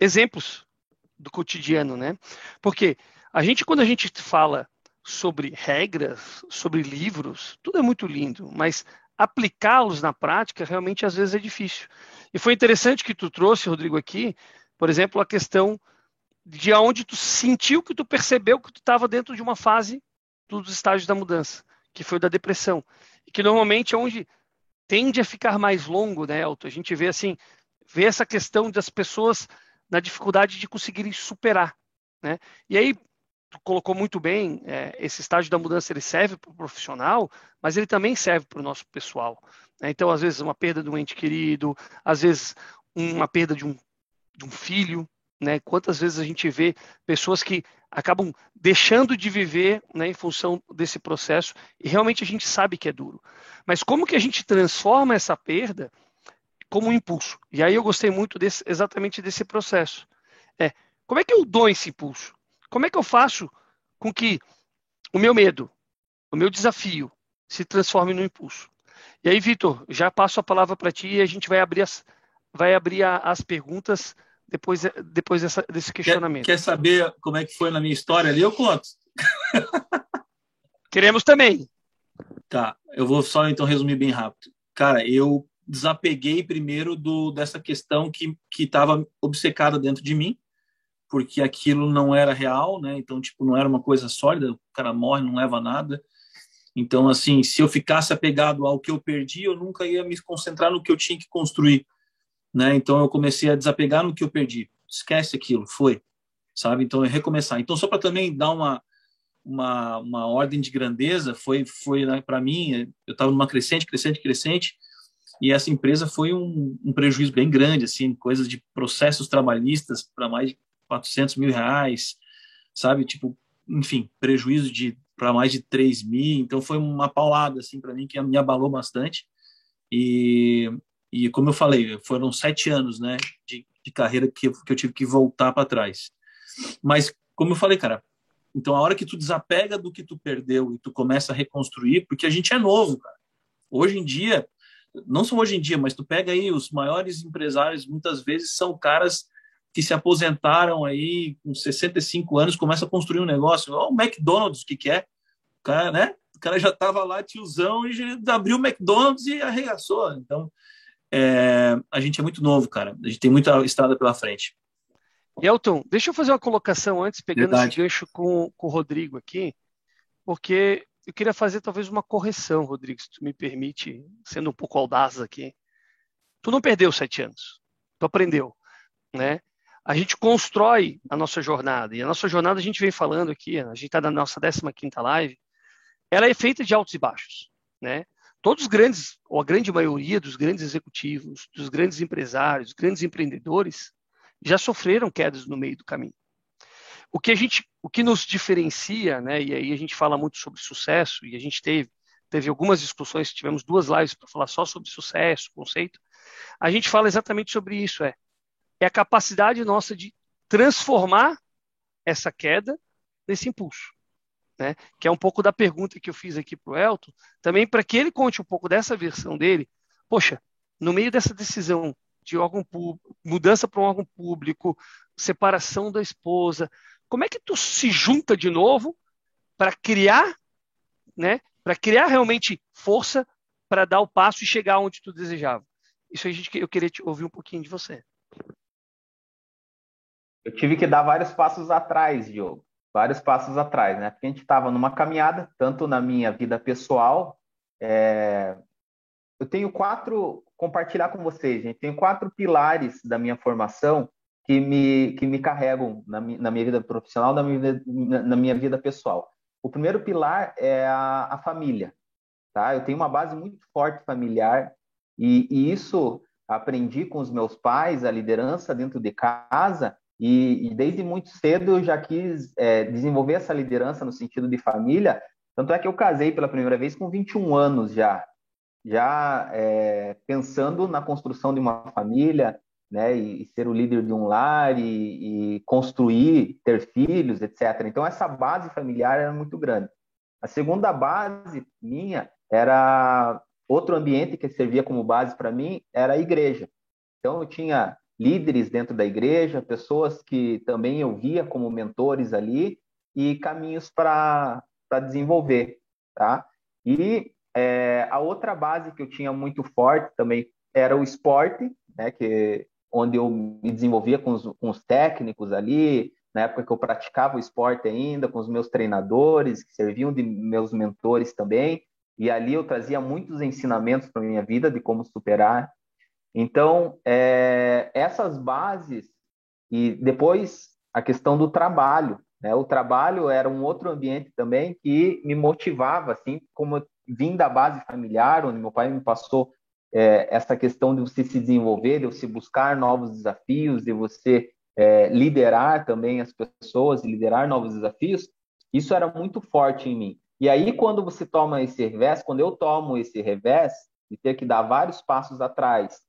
exemplos do cotidiano, né? Porque a gente, quando a gente fala sobre regras, sobre livros, tudo é muito lindo, mas aplicá-los na prática realmente às vezes é difícil. E foi interessante que tu trouxe, Rodrigo, aqui, por exemplo, a questão de onde tu sentiu que tu percebeu que tu estava dentro de uma fase dos estágios da mudança, que foi da depressão, e que normalmente é onde tende a ficar mais longo, né, Elton? A gente vê assim, vê essa questão das pessoas na dificuldade de conseguirem superar, né? E aí tu colocou muito bem, é, esse estágio da mudança ele serve para o profissional, mas ele também serve para o nosso pessoal. Né? Então, às vezes uma perda de um ente querido, às vezes uma perda de um, de um filho, né? Quantas vezes a gente vê pessoas que acabam deixando de viver né, em função desse processo e realmente a gente sabe que é duro. Mas como que a gente transforma essa perda como um impulso? E aí eu gostei muito desse, exatamente desse processo. É, como é que eu dou esse impulso? Como é que eu faço com que o meu medo, o meu desafio se transforme no impulso? E aí, Vitor, já passo a palavra para ti e a gente vai abrir as, vai abrir a, as perguntas depois, depois dessa, desse questionamento. Quer, quer, saber como é que foi na minha história ali? Eu conto. Queremos também. Tá, eu vou só então resumir bem rápido. Cara, eu desapeguei primeiro do dessa questão que que estava obcecada dentro de mim, porque aquilo não era real, né? Então, tipo, não era uma coisa sólida, o cara morre, não leva nada. Então, assim, se eu ficasse apegado ao que eu perdi, eu nunca ia me concentrar no que eu tinha que construir né? Então eu comecei a desapegar no que eu perdi. Esquece aquilo, foi, sabe? Então é recomeçar. Então só para também dar uma uma, uma ordem de grandeza, foi foi né, para mim, eu estava numa crescente, crescente, crescente, e essa empresa foi um, um prejuízo bem grande, assim, coisas de processos trabalhistas para mais de 400 mil reais, sabe? Tipo, enfim, prejuízo de para mais de 3 mil, então foi uma paulada assim para mim que me abalou bastante. E, e como eu falei, foram sete anos, né, de, de carreira que que eu tive que voltar para trás. Mas como eu falei, cara, então a hora que tu desapega do que tu perdeu e tu começa a reconstruir, porque a gente é novo, cara. Hoje em dia, não só hoje em dia, mas tu pega aí os maiores empresários, muitas vezes são caras que se aposentaram aí com 65 anos, começam a construir um negócio. Olha o McDonald's, o que, que é? O cara, né? O cara já estava lá, tiozão, e abriu o McDonald's e arregaçou. Então, é, a gente é muito novo, cara. A gente tem muita estrada pela frente. Elton, deixa eu fazer uma colocação antes, pegando Verdade. esse gancho com, com o Rodrigo aqui, porque eu queria fazer talvez uma correção, Rodrigo, se tu me permite, sendo um pouco audaz aqui. Tu não perdeu sete anos, tu aprendeu, né? A gente constrói a nossa jornada, e a nossa jornada a gente vem falando aqui, a gente está na nossa 15 quinta live, ela é feita de altos e baixos, né? todos os grandes, ou a grande maioria dos grandes executivos, dos grandes empresários, grandes empreendedores, já sofreram quedas no meio do caminho. O que a gente, o que nos diferencia, né, e aí a gente fala muito sobre sucesso, e a gente teve, teve algumas discussões, tivemos duas lives para falar só sobre sucesso, conceito, a gente fala exatamente sobre isso, é, é a capacidade nossa de transformar essa queda nesse impulso né? Que é um pouco da pergunta que eu fiz aqui para o Elton, também para que ele conte um pouco dessa versão dele. Poxa, no meio dessa decisão de órgão público, mudança para um órgão público, separação da esposa, como é que tu se junta de novo para criar, né? Para criar realmente força para dar o passo e chegar onde tu desejava. Isso aí eu queria te ouvir um pouquinho de você. Eu tive que dar vários passos atrás, Diogo vários passos atrás, né? Porque a gente estava numa caminhada, tanto na minha vida pessoal. É... Eu tenho quatro, compartilhar com vocês, gente, tenho quatro pilares da minha formação que me, que me carregam na, na minha vida profissional, na minha vida, na minha vida pessoal. O primeiro pilar é a, a família, tá? Eu tenho uma base muito forte familiar e, e isso aprendi com os meus pais, a liderança dentro de casa, e, e desde muito cedo eu já quis é, desenvolver essa liderança no sentido de família. Tanto é que eu casei pela primeira vez com 21 anos já. já é, pensando na construção de uma família, né, e, e, ser o líder de um lar e, e, construir, ter filhos, etc. Então essa base familiar era muito grande. A segunda base minha era outro ambiente que servia como base para mim era a igreja. Então eu tinha líderes dentro da igreja, pessoas que também eu via como mentores ali e caminhos para desenvolver, tá? E é, a outra base que eu tinha muito forte também era o esporte, né? Que onde eu me desenvolvia com os, com os técnicos ali, na época que eu praticava o esporte ainda, com os meus treinadores, que serviam de meus mentores também, e ali eu trazia muitos ensinamentos para minha vida de como superar. Então, é, essas bases, e depois a questão do trabalho, né? O trabalho era um outro ambiente também que me motivava, assim, como eu vim da base familiar, onde meu pai me passou é, essa questão de você se desenvolver, de você buscar novos desafios, de você é, liderar também as pessoas, liderar novos desafios, isso era muito forte em mim. E aí, quando você toma esse revés, quando eu tomo esse revés, de ter que dar vários passos atrás,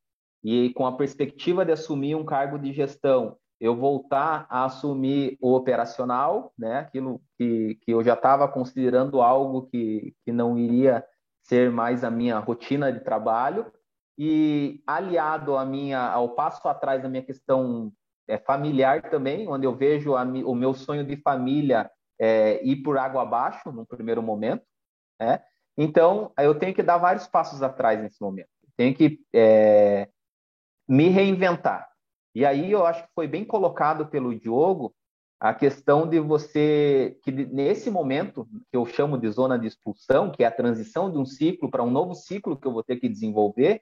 e com a perspectiva de assumir um cargo de gestão, eu voltar a assumir o operacional, né, aquilo que, que eu já estava considerando algo que, que não iria ser mais a minha rotina de trabalho. E aliado a minha ao passo atrás da minha questão é, familiar também, onde eu vejo a, o meu sonho de família é, ir por água abaixo no primeiro momento, né? Então eu tenho que dar vários passos atrás nesse momento, tenho que é, me reinventar. E aí eu acho que foi bem colocado pelo Diogo a questão de você, que nesse momento, que eu chamo de zona de expulsão, que é a transição de um ciclo para um novo ciclo que eu vou ter que desenvolver,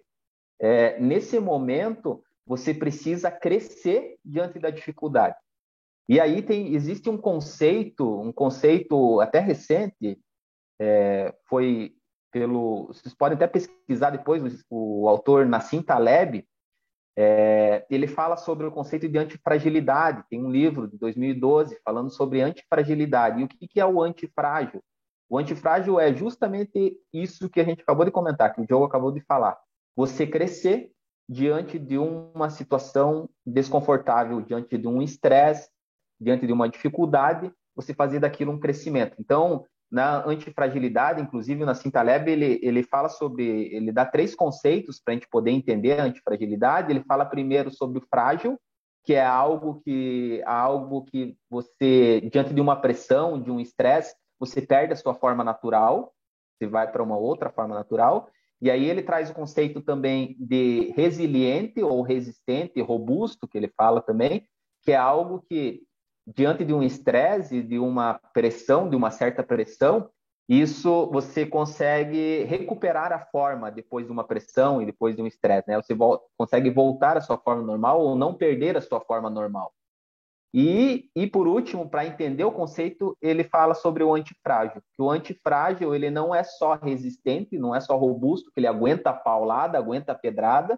é, nesse momento, você precisa crescer diante da dificuldade. E aí tem, existe um conceito, um conceito até recente, é, foi pelo, vocês podem até pesquisar depois, o, o autor Nassim Taleb, é, ele fala sobre o conceito de antifragilidade. Tem um livro de 2012 falando sobre antifragilidade. E o que, que é o antifrágil? O antifrágil é justamente isso que a gente acabou de comentar, que o Diogo acabou de falar. Você crescer diante de uma situação desconfortável, diante de um estresse, diante de uma dificuldade, você fazer daquilo um crescimento. Então, na antifragilidade, inclusive na Cintaleb, ele, ele fala sobre, ele dá três conceitos para a gente poder entender a antifragilidade. Ele fala primeiro sobre o frágil, que é algo que, algo que você, diante de uma pressão, de um estresse, você perde a sua forma natural, você vai para uma outra forma natural. E aí ele traz o conceito também de resiliente ou resistente, robusto, que ele fala também, que é algo que diante de um estresse, de uma pressão, de uma certa pressão, isso você consegue recuperar a forma depois de uma pressão e depois de um estresse, né? Você consegue voltar à sua forma normal ou não perder a sua forma normal. E, e por último, para entender o conceito, ele fala sobre o antifrágil. Que o antifrágil ele não é só resistente, não é só robusto, que ele aguenta a paulada, aguenta a pedrada,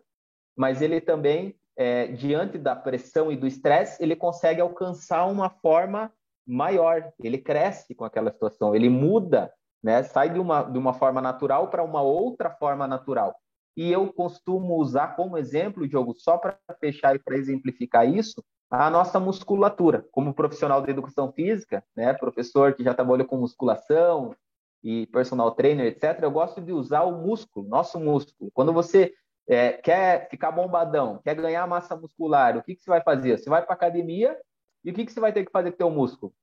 mas ele também é, diante da pressão e do estresse, ele consegue alcançar uma forma maior, ele cresce com aquela situação, ele muda, né? sai de uma, de uma forma natural para uma outra forma natural. E eu costumo usar como exemplo, Diogo, só para fechar e para exemplificar isso, a nossa musculatura. Como profissional de educação física, né, professor que já trabalhou com musculação e personal trainer, etc., eu gosto de usar o músculo, nosso músculo. Quando você é, quer ficar bombadão, quer ganhar massa muscular, o que, que você vai fazer? Você vai para academia e o que, que você vai ter que fazer com o teu músculo?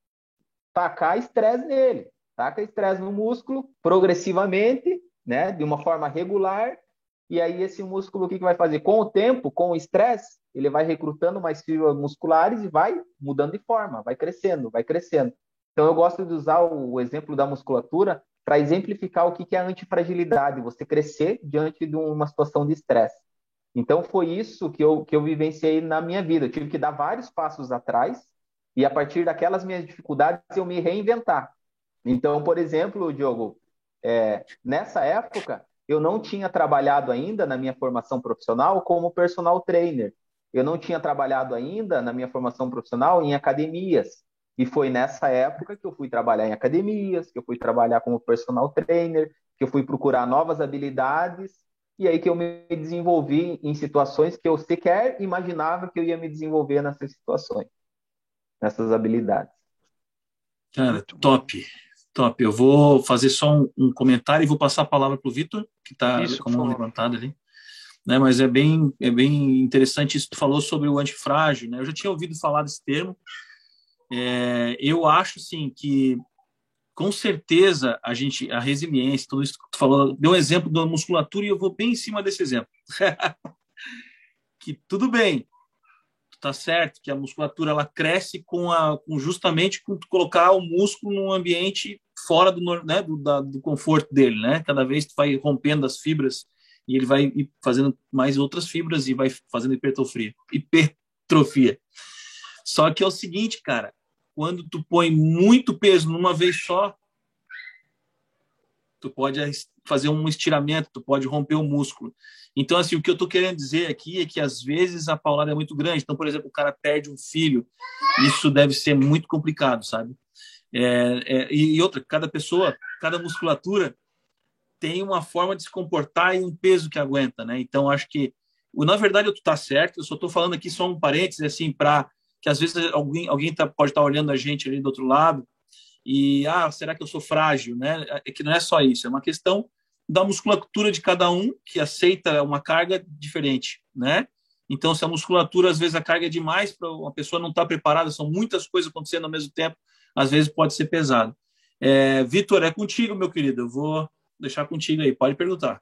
Tacar estresse nele. Taca estresse no músculo progressivamente, né, de uma forma regular, e aí esse músculo o que, que vai fazer? Com o tempo, com o estresse, ele vai recrutando mais fibras musculares e vai mudando de forma, vai crescendo, vai crescendo. Então eu gosto de usar o exemplo da musculatura para exemplificar o que é a antifragilidade, você crescer diante de uma situação de estresse. Então, foi isso que eu, que eu vivenciei na minha vida. Eu tive que dar vários passos atrás e, a partir daquelas minhas dificuldades, eu me reinventar. Então, por exemplo, Diogo, é, nessa época, eu não tinha trabalhado ainda na minha formação profissional como personal trainer. Eu não tinha trabalhado ainda na minha formação profissional em academias. E foi nessa época que eu fui trabalhar em academias, que eu fui trabalhar como personal trainer, que eu fui procurar novas habilidades, e aí que eu me desenvolvi em situações que eu sequer imaginava que eu ia me desenvolver nessas situações, nessas habilidades. Cara, top, top. Eu vou fazer só um, um comentário e vou passar a palavra para o Vitor, que está com a mão levantada ali. Né, mas é bem, é bem interessante isso que tu falou sobre o antifrágil. Né? Eu já tinha ouvido falar desse termo, é, eu acho sim que com certeza a gente a resiliência tudo isso que tu falou deu um exemplo da musculatura e eu vou bem em cima desse exemplo. Que tudo bem tá certo que a musculatura ela cresce com a com justamente com colocar o músculo num ambiente fora do né, do, da, do conforto dele né? Cada vez tu vai rompendo as fibras e ele vai fazendo mais outras fibras e vai fazendo hipertrofia hipertrofia. Só que é o seguinte cara quando tu põe muito peso numa vez só, tu pode fazer um estiramento, tu pode romper o músculo. Então, assim, o que eu estou querendo dizer aqui é que às vezes a paulada é muito grande. Então, por exemplo, o cara perde um filho, isso deve ser muito complicado, sabe? É, é, e outra, cada pessoa, cada musculatura tem uma forma de se comportar e um peso que aguenta, né? Então, acho que, na verdade, tu tá certo. Eu só estou falando aqui só um parênteses, assim, para que às vezes alguém, alguém tá, pode estar tá olhando a gente ali do outro lado e, ah, será que eu sou frágil? Né? É que não é só isso, é uma questão da musculatura de cada um que aceita uma carga diferente, né? Então, se a musculatura, às vezes, a carga é demais para uma pessoa não estar tá preparada, são muitas coisas acontecendo ao mesmo tempo, às vezes pode ser pesado. É, Vitor, é contigo, meu querido. Eu vou deixar contigo aí. Pode perguntar.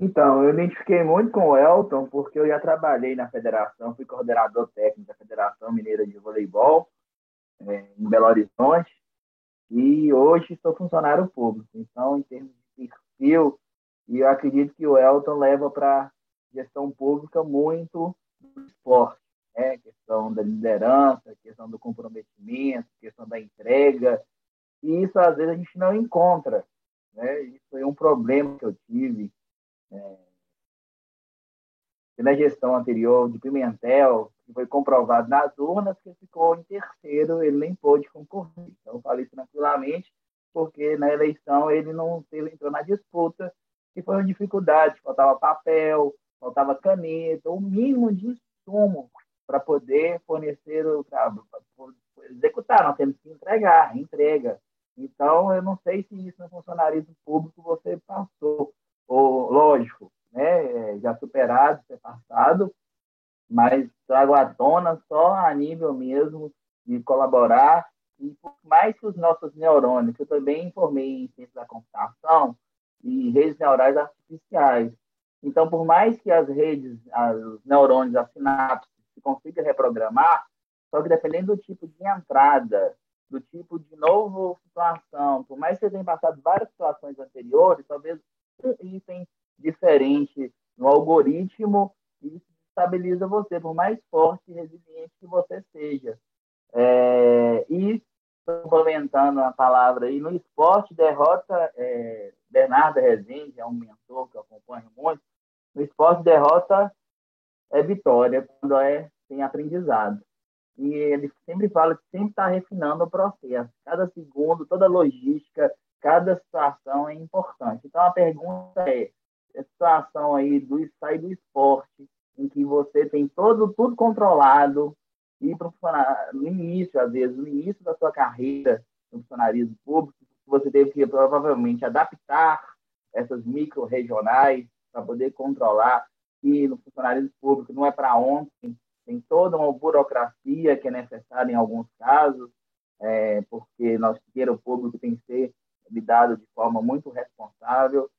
Então, eu identifiquei muito com o Elton, porque eu já trabalhei na federação, fui coordenador técnico da Federação Mineira de Voleibol, é, em Belo Horizonte, e hoje sou funcionário público. Então, em termos de perfil, eu acredito que o Elton leva para gestão pública muito do esporte, né? questão da liderança, questão do comprometimento, questão da entrega, e isso às vezes a gente não encontra. Né? Isso foi um problema que eu tive é, na gestão anterior de Pimentel, que foi comprovado nas urnas, que ficou em terceiro, ele nem pôde concorrer. Então, eu falei tranquilamente, porque na eleição ele não teve, entrou na disputa, que foi uma dificuldade, faltava papel, faltava caneta, o mínimo de insumo para poder fornecer o trabalho, executar, nós temos que entregar, entrega. Então, eu não sei se isso no funcionarismo público você passou ou, lógico, né, é, já superado, ser passado, mas trago à tona só a nível mesmo de colaborar e por mais que os nossos neurônios, que eu também informei em ciência da computação e redes neurais artificiais. Então, por mais que as redes, os neurônios, as sinapses, se consiga reprogramar, só que dependendo do tipo de entrada, do tipo de novo situação, por mais que você tenha passado várias situações anteriores, talvez um item diferente no algoritmo e estabiliza você, por mais forte e resiliente que você seja. É, e, complementando a palavra aí, no esporte, derrota, é, Bernardo Rezende é um mentor que eu acompanho muito, no esporte, derrota é vitória, quando é sem aprendizado. E ele sempre fala que sempre está refinando o processo. Cada segundo, toda logística, cada situação é importante. Então, a pergunta é, a situação aí do sair do esporte, em que você tem todo, tudo controlado, e no início, às vezes, no início da sua carreira no funcionarismo público, você teve que provavelmente adaptar essas micro-regionais para poder controlar, e no funcionarismo público não é para ontem, tem toda uma burocracia que é necessária em alguns casos, é, porque nosso dinheiro público tem que ser lidado de forma muito responsável.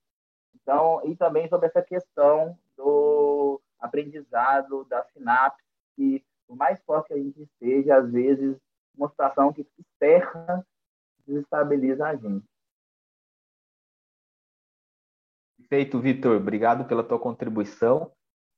Então, e também sobre essa questão do aprendizado da sinapse, que por mais forte que a gente esteja, às vezes uma situação que externa desestabiliza a gente. Perfeito, Vitor. Obrigado pela tua contribuição.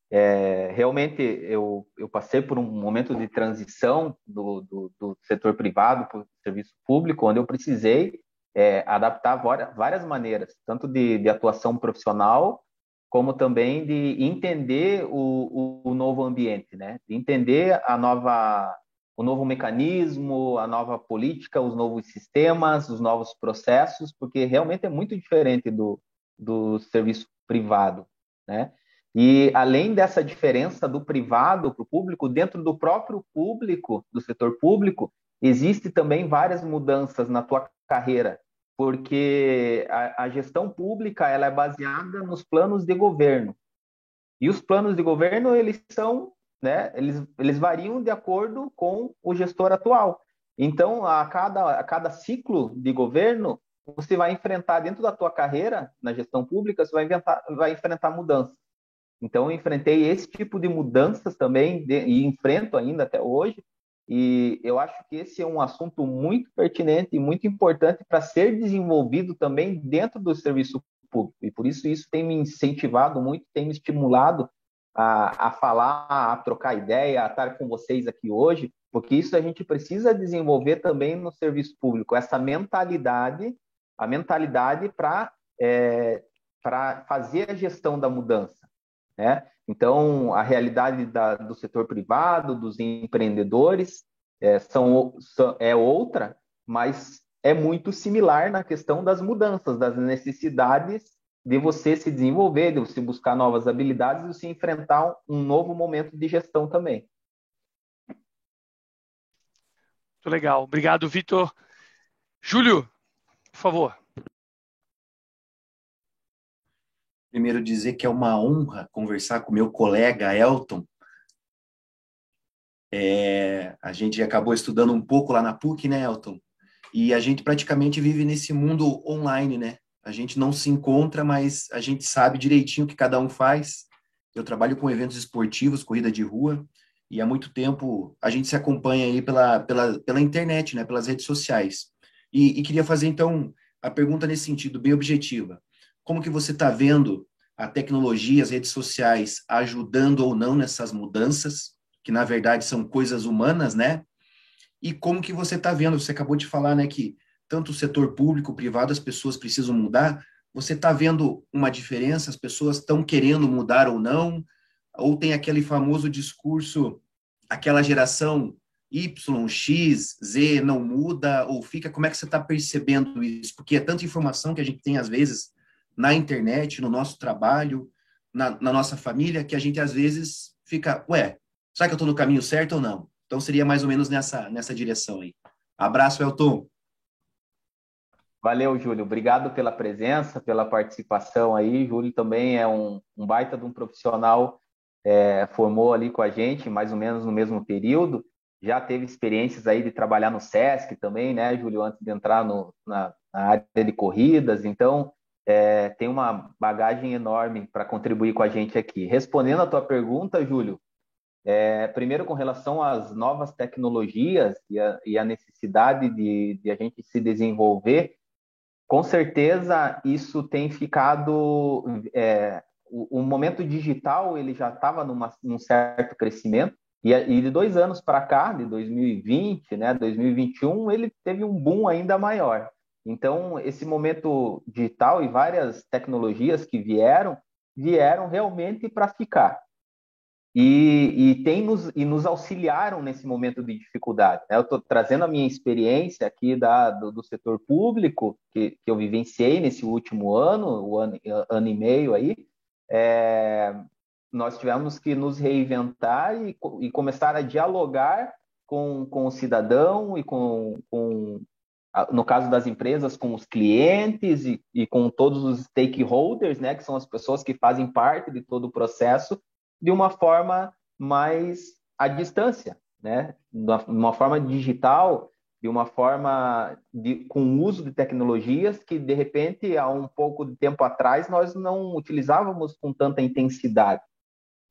É, realmente, eu, eu passei por um momento de transição do, do, do setor privado para o serviço público, onde eu precisei é, adaptar várias maneiras, tanto de, de, atuação profissional, como também de entender o, o, o, novo ambiente, né? De entender a nova, o novo mecanismo, a nova política, os novos sistemas, os novos processos, porque realmente é muito diferente do, do serviço privado, né? E além dessa diferença do privado para o público, dentro do próprio público, do setor público, existe também várias mudanças na tua carreira, porque a, a gestão pública ela é baseada nos planos de governo. E os planos de governo eles são, né, eles, eles variam de acordo com o gestor atual. Então, a cada, a cada ciclo de governo, você vai enfrentar dentro da tua carreira na gestão pública, você vai, inventar, vai enfrentar mudanças. Então, eu enfrentei esse tipo de mudanças também de, e enfrento ainda até hoje. E eu acho que esse é um assunto muito pertinente e muito importante para ser desenvolvido também dentro do serviço público. E por isso isso tem me incentivado muito, tem me estimulado a, a falar, a trocar ideia, a estar com vocês aqui hoje, porque isso a gente precisa desenvolver também no serviço público, essa mentalidade, a mentalidade para é, para fazer a gestão da mudança. Né? Então, a realidade da, do setor privado, dos empreendedores, é, são, é outra, mas é muito similar na questão das mudanças, das necessidades de você se desenvolver, de você buscar novas habilidades e você enfrentar um novo momento de gestão também. Muito legal. Obrigado, Vitor. Júlio, por favor. Primeiro dizer que é uma honra conversar com meu colega Elton. É, a gente acabou estudando um pouco lá na PUC, né, Elton? E a gente praticamente vive nesse mundo online, né? A gente não se encontra, mas a gente sabe direitinho o que cada um faz. Eu trabalho com eventos esportivos, corrida de rua, e há muito tempo a gente se acompanha aí pela, pela, pela internet, né, pelas redes sociais. E, e queria fazer, então, a pergunta nesse sentido, bem objetiva como que você está vendo a tecnologia, as redes sociais ajudando ou não nessas mudanças, que na verdade são coisas humanas, né? E como que você está vendo? Você acabou de falar, né, que tanto o setor público, privado, as pessoas precisam mudar. Você está vendo uma diferença? As pessoas estão querendo mudar ou não? Ou tem aquele famoso discurso, aquela geração Y, X, Z não muda ou fica? Como é que você está percebendo isso? Porque é tanta informação que a gente tem às vezes na internet, no nosso trabalho, na, na nossa família, que a gente às vezes fica, ué, será que eu estou no caminho certo ou não? Então seria mais ou menos nessa, nessa direção aí. Abraço, Elton. Valeu, Júlio. Obrigado pela presença, pela participação aí. Júlio também é um, um baita de um profissional, é, formou ali com a gente, mais ou menos no mesmo período. Já teve experiências aí de trabalhar no SESC também, né, Júlio, antes de entrar no, na, na área de corridas. Então, é, tem uma bagagem enorme para contribuir com a gente aqui. Respondendo a tua pergunta, Júlio, é, primeiro com relação às novas tecnologias e a, e a necessidade de, de, a gente se desenvolver, com certeza isso tem ficado. É, o, o, momento digital ele já estava num certo crescimento. E, e de dois anos para cá, de 2020, né, 2021, ele teve um boom ainda maior. Então, esse momento digital e várias tecnologias que vieram, vieram realmente para ficar. E, e, tem nos, e nos auxiliaram nesse momento de dificuldade. Né? Eu estou trazendo a minha experiência aqui da, do, do setor público, que, que, eu vivenciei nesse último ano, o ano, ano e meio aí. É, nós tivemos que nos reinventar e, e começar a dialogar com, com o cidadão e com, com no caso das empresas, com os clientes e, e, com todos os stakeholders, né, que são as pessoas que fazem parte de todo o processo, de uma forma mais à distância, né, de uma forma digital, de uma forma de, com o uso de tecnologias que, de repente, há um pouco de tempo atrás, nós não utilizávamos com tanta intensidade.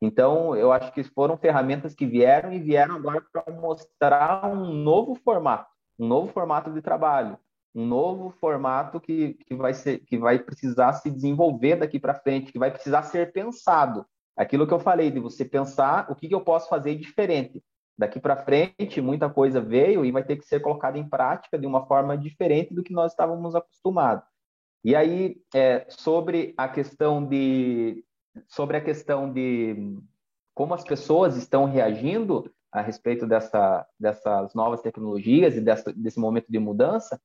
Então, eu acho que foram ferramentas que vieram e vieram agora para mostrar um novo formato um novo formato de trabalho, um novo formato que, que, vai, ser, que vai precisar se desenvolver daqui para frente, que vai precisar ser pensado. Aquilo que eu falei, de você pensar o que, que eu posso fazer diferente. Daqui para frente, muita coisa veio e vai ter que ser colocada em prática de uma forma diferente do que nós estávamos acostumados. E aí, é, sobre a questão de sobre a questão de como as pessoas estão reagindo, a respeito dessa, dessas novas tecnologias e dessa, desse momento de mudança,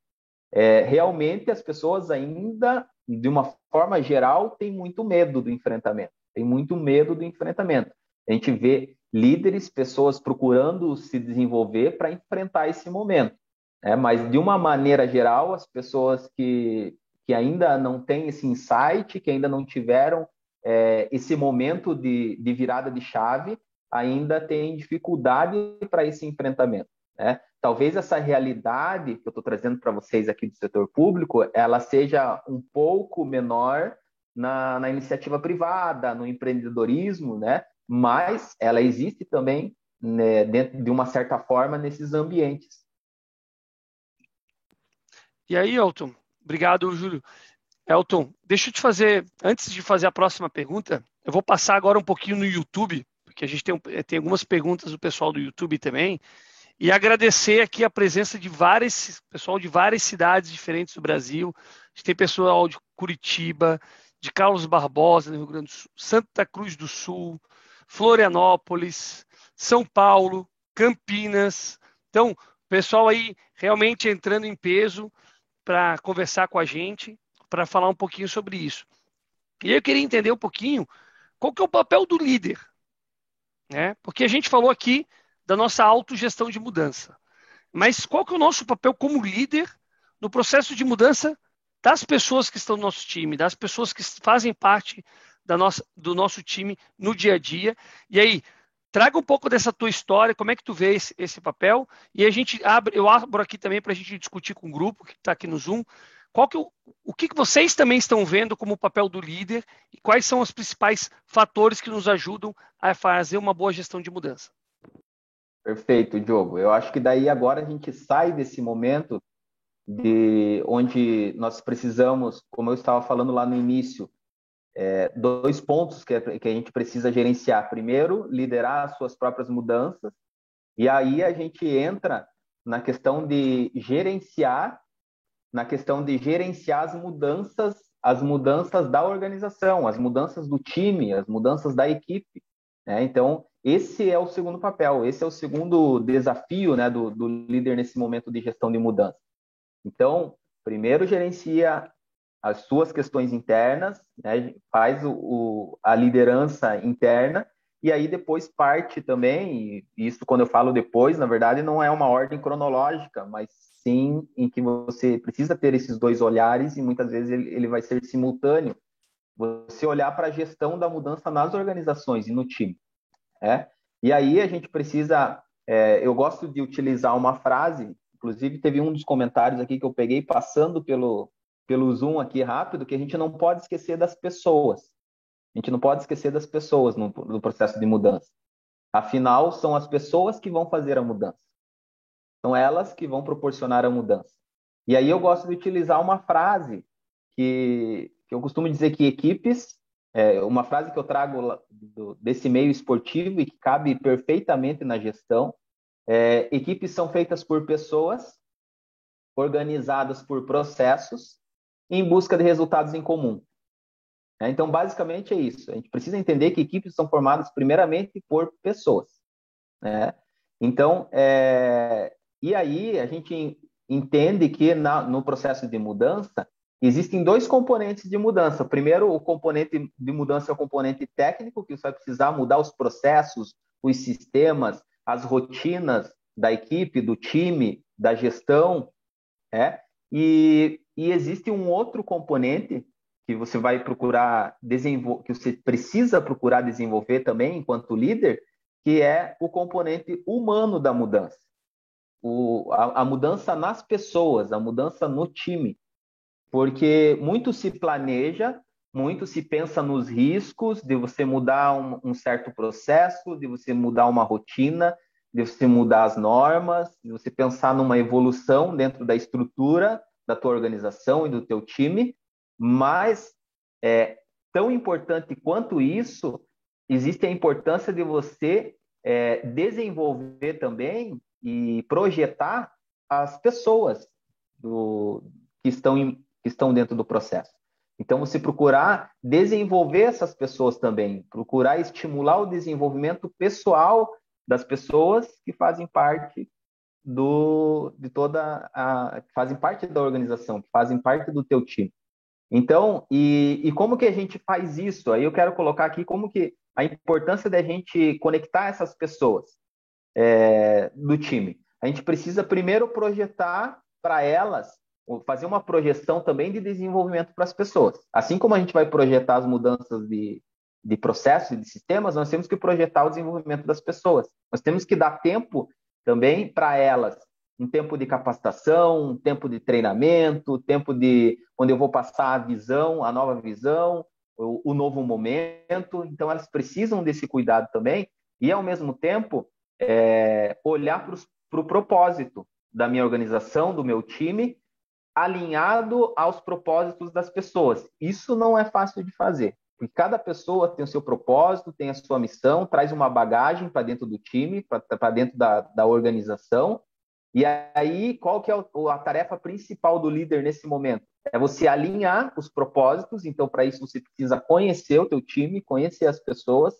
é, realmente as pessoas ainda, de uma forma geral, têm muito medo do enfrentamento. Tem muito medo do enfrentamento. A gente vê líderes, pessoas procurando se desenvolver para enfrentar esse momento. Né? Mas, de uma maneira geral, as pessoas que, que ainda não têm esse insight, que ainda não tiveram é, esse momento de, de virada de chave, ainda têm dificuldade para esse enfrentamento. Né? Talvez essa realidade que eu estou trazendo para vocês aqui do setor público, ela seja um pouco menor na, na, iniciativa privada, no empreendedorismo, né? mas ela existe também né, dentro de uma certa forma nesses ambientes. E aí, Elton? Obrigado, Júlio. Elton, deixa eu te fazer, antes de fazer a próxima pergunta, eu vou passar agora um pouquinho no YouTube, porque a gente tem, tem algumas perguntas do pessoal do YouTube também, e agradecer aqui a presença de vários, pessoal de várias cidades diferentes do Brasil. A gente tem pessoal de Curitiba, de Carlos Barbosa, no Rio Grande do Sul, Santa Cruz do Sul, Florianópolis, São Paulo, Campinas. Então, pessoal aí realmente entrando em peso para conversar com a gente, para falar um pouquinho sobre isso. E eu queria entender um pouquinho qual que é o papel do líder. Né? Porque a gente falou aqui da nossa autogestão de mudança. Mas qual que é o nosso papel como líder no processo de mudança das pessoas que estão no nosso time, das pessoas que fazem parte da nossa, do nosso time no dia a dia. E aí, traga um pouco dessa tua história, como é que tu vê esse, esse papel, e a gente abre, eu abro aqui também para a gente discutir com o grupo que está aqui no Zoom, qual que, o, o que, que vocês também estão vendo como o papel do líder e quais são os principais fatores que nos ajudam a fazer uma boa gestão de mudança. Perfeito, Diogo. Eu acho que daí agora a gente sai desse momento de onde nós precisamos, como eu estava falando lá no início, é, dois pontos que, é, que a gente precisa gerenciar. Primeiro, liderar as suas próprias mudanças, e aí a gente entra na questão de gerenciar, na questão de gerenciar as mudanças, as mudanças da organização, as mudanças do time, as mudanças da equipe. Né? Então, esse é o segundo papel, esse é o segundo desafio né, do, do líder nesse momento de gestão de mudança. Então, primeiro gerencia as suas questões internas, né, faz o, o, a liderança interna, e aí depois parte também, e isso quando eu falo depois, na verdade não é uma ordem cronológica, mas sim em que você precisa ter esses dois olhares e muitas vezes ele, ele vai ser simultâneo. Você olhar para a gestão da mudança nas organizações e no time. É? E aí a gente precisa, é, eu gosto de utilizar uma frase, inclusive teve um dos comentários aqui que eu peguei passando pelo, pelo Zoom aqui rápido, que a gente não pode esquecer das pessoas. A gente não pode esquecer das pessoas no, no processo de mudança. Afinal, são as pessoas que vão fazer a mudança. São elas que vão proporcionar a mudança. E aí eu gosto de utilizar uma frase que, que eu costumo dizer que equipes, é uma frase que eu trago do, desse meio esportivo e que cabe perfeitamente na gestão. É, equipes são feitas por pessoas organizadas por processos em busca de resultados em comum. É, então, basicamente é isso. A gente precisa entender que equipes são formadas primeiramente por pessoas. Né? Então, é... e aí a gente entende que na, no processo de mudança existem dois componentes de mudança. Primeiro, o componente de mudança é o componente técnico, que você vai precisar mudar os processos, os sistemas, as rotinas da equipe, do time, da gestão. É? E e existe um outro componente que você vai procurar desenvolver, que você precisa procurar desenvolver também enquanto líder, que é o componente humano da mudança. O, a, a mudança nas pessoas, a mudança no time. Porque muito se planeja, muito se pensa nos riscos de você mudar um, um certo processo, de você mudar uma rotina, de você mudar as normas, de você pensar numa evolução dentro da estrutura, da tua organização e do teu time, mas é, tão importante quanto isso, existe a importância de você é, desenvolver também e projetar as pessoas do, que, estão em, que estão dentro do processo. Então, você procurar desenvolver essas pessoas também, procurar estimular o desenvolvimento pessoal das pessoas que fazem parte do de toda a que fazem parte da organização, que fazem parte do teu time. Então, e, e como que a gente faz isso? Aí eu quero colocar aqui como que a importância da gente conectar essas pessoas é, do time. A gente precisa primeiro projetar para elas, fazer uma projeção também de desenvolvimento para as pessoas. Assim como a gente vai projetar as mudanças de, de processos e de sistemas, nós temos que projetar o desenvolvimento das pessoas. Nós temos que dar tempo também para elas um tempo de capacitação, um tempo de treinamento, tempo de onde eu vou passar a visão, a nova visão, o, o novo momento. Então, elas precisam desse cuidado também e, ao mesmo tempo, é, olhar para o pro propósito da minha organização, do meu time, alinhado aos propósitos das pessoas. Isso não é fácil de fazer, porque cada pessoa tem o seu propósito, tem a sua missão, traz uma bagagem para dentro do time, para dentro da, da organização, e aí, qual que é a tarefa principal do líder nesse momento? É você alinhar os propósitos, então para isso você precisa conhecer o teu time, conhecer as pessoas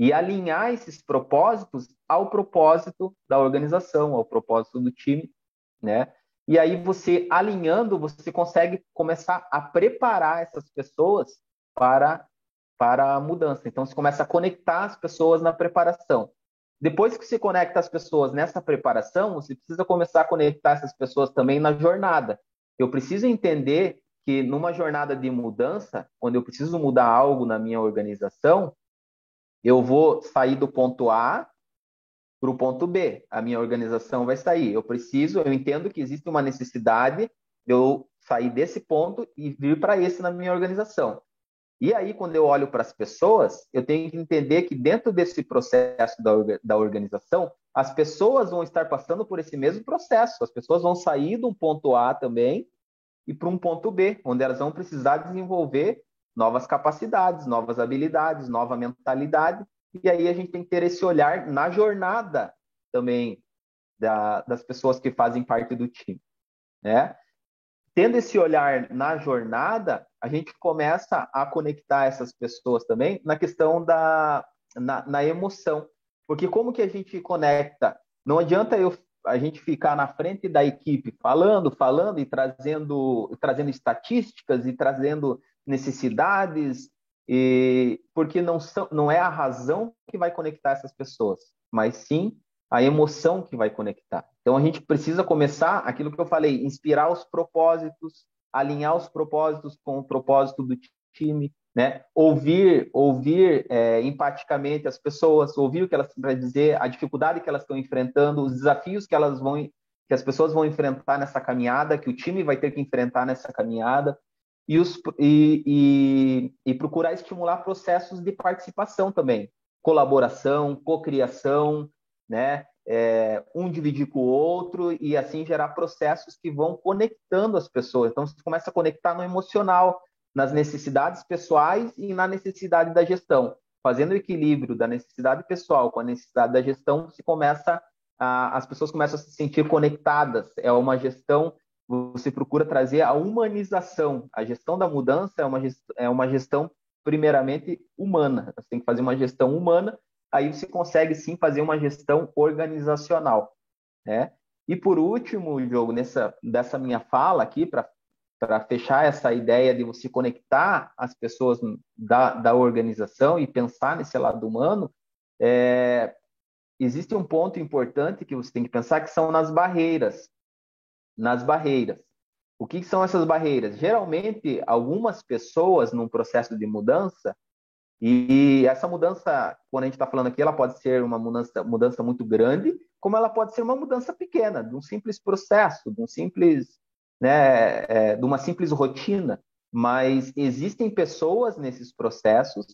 e alinhar esses propósitos ao propósito da organização, ao propósito do time, né? E aí você alinhando, você consegue começar a preparar essas pessoas para para a mudança. Então você começa a conectar as pessoas na preparação. Depois que você conecta as pessoas nessa preparação, você precisa começar a conectar essas pessoas também na jornada. Eu preciso entender que numa jornada de mudança, quando eu preciso mudar algo na minha organização, eu vou sair do ponto A para o ponto B. A minha organização vai sair. Eu preciso, eu entendo que existe uma necessidade de eu sair desse ponto e vir para esse na minha organização. E aí, quando eu olho para as pessoas, eu tenho que entender que dentro desse processo da, da organização, as pessoas vão estar passando por esse mesmo processo. As pessoas vão sair de um ponto A também e para um ponto B, onde elas vão precisar desenvolver novas capacidades, novas habilidades, nova mentalidade. E aí a gente tem que ter esse olhar na jornada também da, das pessoas que fazem parte do time, né? tendo esse olhar na jornada, a gente começa a conectar essas pessoas também na questão da na, na emoção. Porque como que a gente conecta? Não adianta eu a gente ficar na frente da equipe falando, falando e trazendo, trazendo estatísticas e trazendo necessidades, e, porque não, são, não é a razão que vai conectar essas pessoas, mas sim a emoção que vai conectar. Então a gente precisa começar aquilo que eu falei, inspirar os propósitos, alinhar os propósitos com o propósito do time, né? Ouvir, ouvir é, empaticamente as pessoas, ouvir o que elas têm para dizer, a dificuldade que elas estão enfrentando, os desafios que elas vão, que as pessoas vão enfrentar nessa caminhada, que o time vai ter que enfrentar nessa caminhada. E, os, e, e, e procurar estimular processos de participação também, colaboração, cocriação, né? É, um dividir com o outro e assim gerar processos que vão conectando as pessoas. Então, você começa a conectar no emocional, nas necessidades pessoais e na necessidade da gestão. Fazendo o equilíbrio da necessidade pessoal com a necessidade da gestão, se começa a, as pessoas começam a se sentir conectadas. É uma gestão, você procura trazer a humanização. A gestão da mudança é uma gestão, é uma gestão primeiramente humana. Você tem que fazer uma gestão humana aí você consegue sim fazer uma gestão organizacional, né? E por último, Diogo, nessa dessa minha fala aqui para para fechar essa ideia de você conectar as pessoas da, da organização e pensar nesse lado humano, é, existe um ponto importante que você tem que pensar que são nas barreiras. Nas barreiras. O que são essas barreiras? Geralmente, algumas pessoas, num processo de mudança, e essa mudança, quando a gente está falando aqui, ela pode ser uma mudança, mudança muito grande, como ela pode ser uma mudança pequena, de um simples processo, de um simples, né, é, de uma simples rotina. Mas existem pessoas nesses processos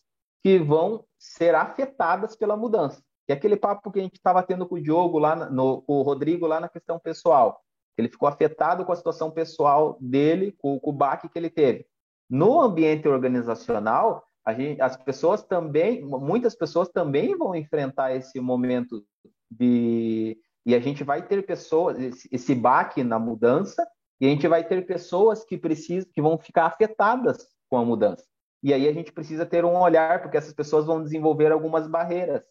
que vão ser afetadas pela mudança. E aquele papo que a gente estava tendo com o Diogo lá, no, com o Rodrigo lá na questão pessoal, ele ficou afetado com a situação pessoal dele, com, com o baque que ele teve. No ambiente organizacional, Gente, as pessoas também, muitas pessoas também vão enfrentar esse momento de. E a gente vai ter pessoas, esse, esse baque na mudança, e a gente vai ter pessoas que precisam, que vão ficar afetadas com a mudança. E aí a gente precisa ter um olhar, porque essas pessoas vão desenvolver algumas barreiras.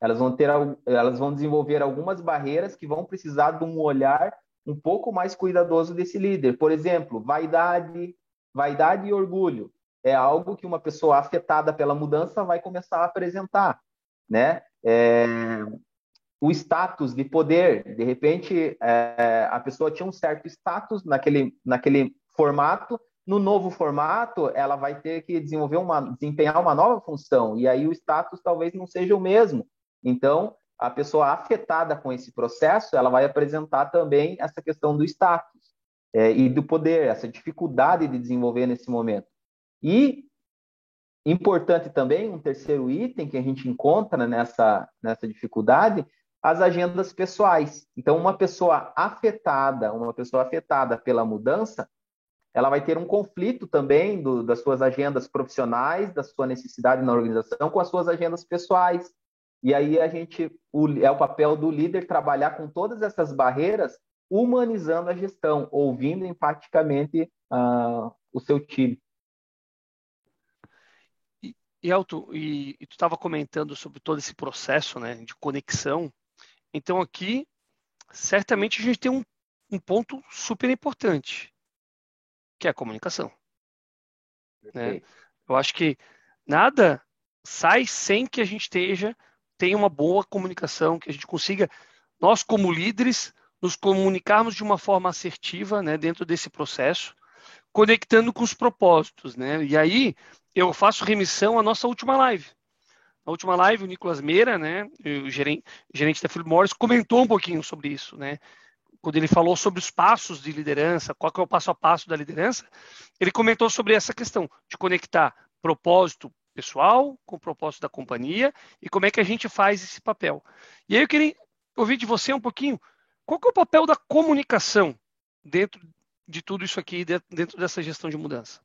elas vão ter, elas vão desenvolver algumas barreiras que vão precisar de um olhar um pouco mais cuidadoso desse líder. Por exemplo, vaidade, vaidade e orgulho é algo que uma pessoa afetada pela mudança vai começar a apresentar, né? É, o status de poder, de repente, é, a pessoa tinha um certo status naquele, naquele formato, no novo formato, ela vai ter que desenvolver uma, desempenhar uma nova função, e aí o status talvez não seja o mesmo. Então, a pessoa afetada com esse processo, ela vai apresentar também essa questão do status é, e do poder, essa dificuldade de desenvolver nesse momento. E importante também, um terceiro item que a gente encontra nessa, nessa dificuldade, as agendas pessoais. Então, uma pessoa afetada, uma pessoa afetada pela mudança, ela vai ter um conflito também do, das suas agendas profissionais, da sua necessidade na organização com as suas agendas pessoais. E aí a gente o, é o papel do líder trabalhar com todas essas barreiras, humanizando a gestão, ouvindo empaticamente uh, o seu time. E, e Elton, e, e tu estava comentando sobre todo esse processo né, de conexão. Então aqui, certamente a gente tem um, um ponto super importante, que é a comunicação. Né? Eu acho que nada sai sem que a gente esteja tenha uma boa comunicação, que a gente consiga, nós como líderes, nos comunicarmos de uma forma assertiva né, dentro desse processo, conectando com os propósitos. Né? E aí eu faço remissão à nossa última live. Na última live, o Nicolas Meira, né, o gerente, da Philip Morris, comentou um pouquinho sobre isso, né? Quando ele falou sobre os passos de liderança, qual é o passo a passo da liderança, ele comentou sobre essa questão de conectar propósito, pessoal, com o propósito da companhia e como é que a gente faz esse papel. E aí eu queria ouvir de você um pouquinho qual é o papel da comunicação dentro de tudo isso aqui, dentro dessa gestão de mudança.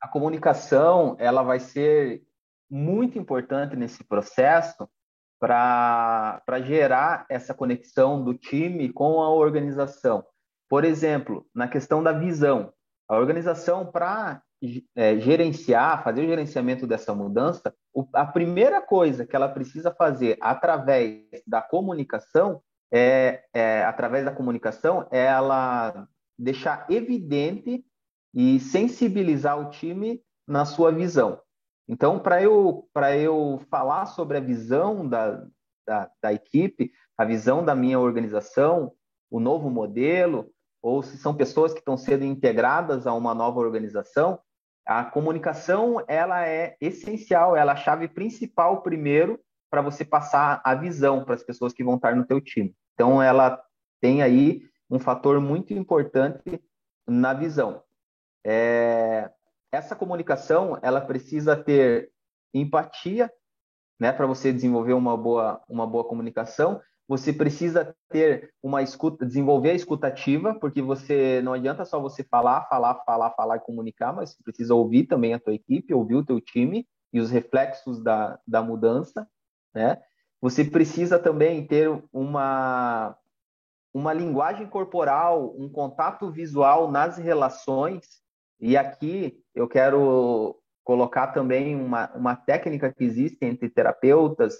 A comunicação ela vai ser muito importante nesse processo para gerar essa conexão do time com a organização. Por exemplo, na questão da visão, a organização, para é, gerenciar, fazer o gerenciamento dessa mudança, o, a primeira coisa que ela precisa fazer através da comunicação é, é, através da comunicação, é ela deixar evidente e sensibilizar o time na sua visão. Então, para eu, eu falar sobre a visão da, da, da equipe, a visão da minha organização, o novo modelo, ou se são pessoas que estão sendo integradas a uma nova organização, a comunicação ela é essencial, ela é a chave principal primeiro para você passar a visão para as pessoas que vão estar no teu time. Então ela tem aí um fator muito importante na visão. É, essa comunicação ela precisa ter empatia, né, para você desenvolver uma boa uma boa comunicação você precisa ter uma escuta, desenvolver a escutativa, porque você não adianta só você falar, falar, falar, falar e comunicar, mas você precisa ouvir também a tua equipe, ouvir o teu time e os reflexos da, da mudança, né? Você precisa também ter uma uma linguagem corporal, um contato visual nas relações. E aqui eu quero colocar também uma, uma técnica que existe entre terapeutas,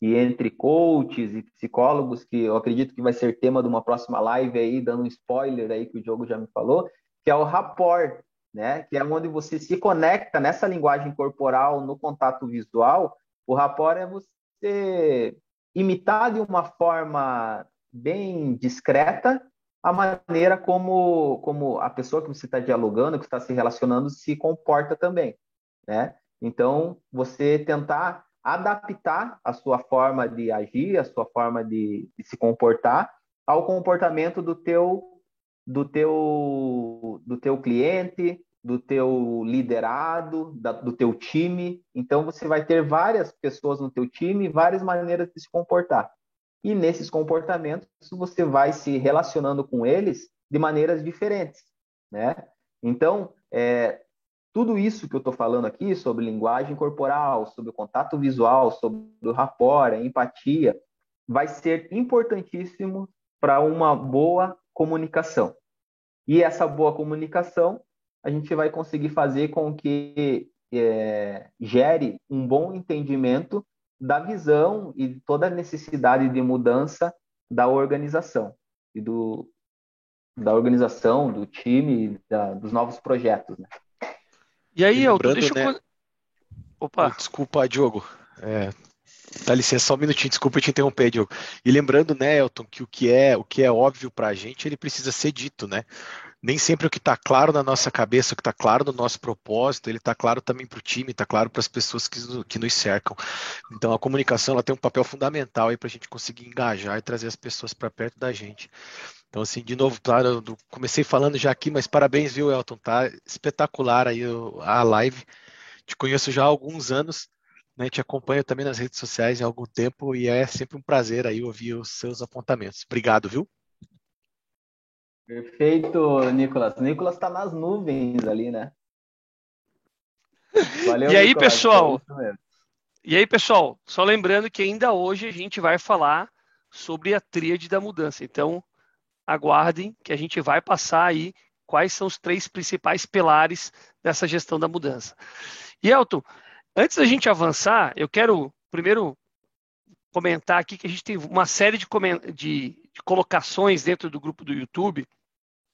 e entre coaches e psicólogos, que eu acredito que vai ser tema de uma próxima live aí, dando um spoiler aí que o Diogo já me falou, que é o rapport, né? Que é onde você se conecta nessa linguagem corporal, no contato visual. O rapport é você imitar de uma forma bem discreta a maneira como, como a pessoa que você está dialogando, que está se relacionando, se comporta também, né? Então, você tentar adaptar a sua forma de agir, a sua forma de, de se comportar ao comportamento do teu do teu do teu cliente, do teu liderado, da, do teu time. Então você vai ter várias pessoas no teu time, várias maneiras de se comportar. E nesses comportamentos você vai se relacionando com eles de maneiras diferentes, né? Então, é, tudo isso que eu estou falando aqui sobre linguagem corporal, sobre o contato visual, sobre o rapport, a empatia, vai ser importantíssimo para uma boa comunicação. E essa boa comunicação a gente vai conseguir fazer com que é, gere um bom entendimento da visão e toda a necessidade de mudança da organização e do da organização, do time, da, dos novos projetos. Né? E aí, Elton, deixa eu... Né? Opa! Desculpa, Diogo. É, Dá licença só um minutinho, desculpa te interromper, Diogo. E lembrando, né, Elton, que o que é, o que é óbvio para a gente, ele precisa ser dito, né? Nem sempre o que está claro na nossa cabeça, o que está claro no nosso propósito, ele está claro também para o time, está claro para as pessoas que, que nos cercam. Então a comunicação ela tem um papel fundamental para a gente conseguir engajar e trazer as pessoas para perto da gente. Então, assim, de novo, claro, eu comecei falando já aqui, mas parabéns, viu, Elton? Tá espetacular aí a live. Te conheço já há alguns anos né, te acompanho também nas redes sociais há algum tempo e é sempre um prazer aí ouvir os seus apontamentos. Obrigado, viu? Perfeito, Nicolas. Nicolas está nas nuvens ali, né? Valeu, e aí, Nicolas, pessoal? É e aí, pessoal, só lembrando que ainda hoje a gente vai falar sobre a tríade da mudança. Então, aguardem que a gente vai passar aí quais são os três principais pilares dessa gestão da mudança. E Elton, Antes da gente avançar, eu quero primeiro comentar aqui que a gente tem uma série de, de, de colocações dentro do grupo do YouTube,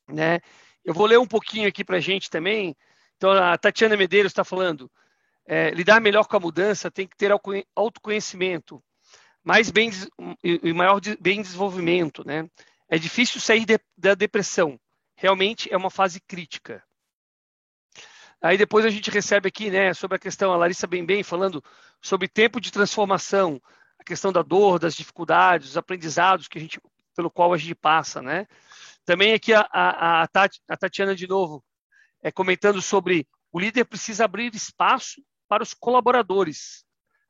né? Eu vou ler um pouquinho aqui para a gente também. Então, a Tatiana Medeiros está falando: é, lidar melhor com a mudança tem que ter autoconhecimento, mais bem e maior bem desenvolvimento, né? É difícil sair de, da depressão. Realmente é uma fase crítica. Aí depois a gente recebe aqui, né, sobre a questão, a Larissa Bem Bem falando sobre tempo de transformação, a questão da dor, das dificuldades, os aprendizados que a gente, pelo qual a gente passa, né? Também aqui a, a, a, Tati, a Tatiana de novo é, comentando sobre o líder precisa abrir espaço para os colaboradores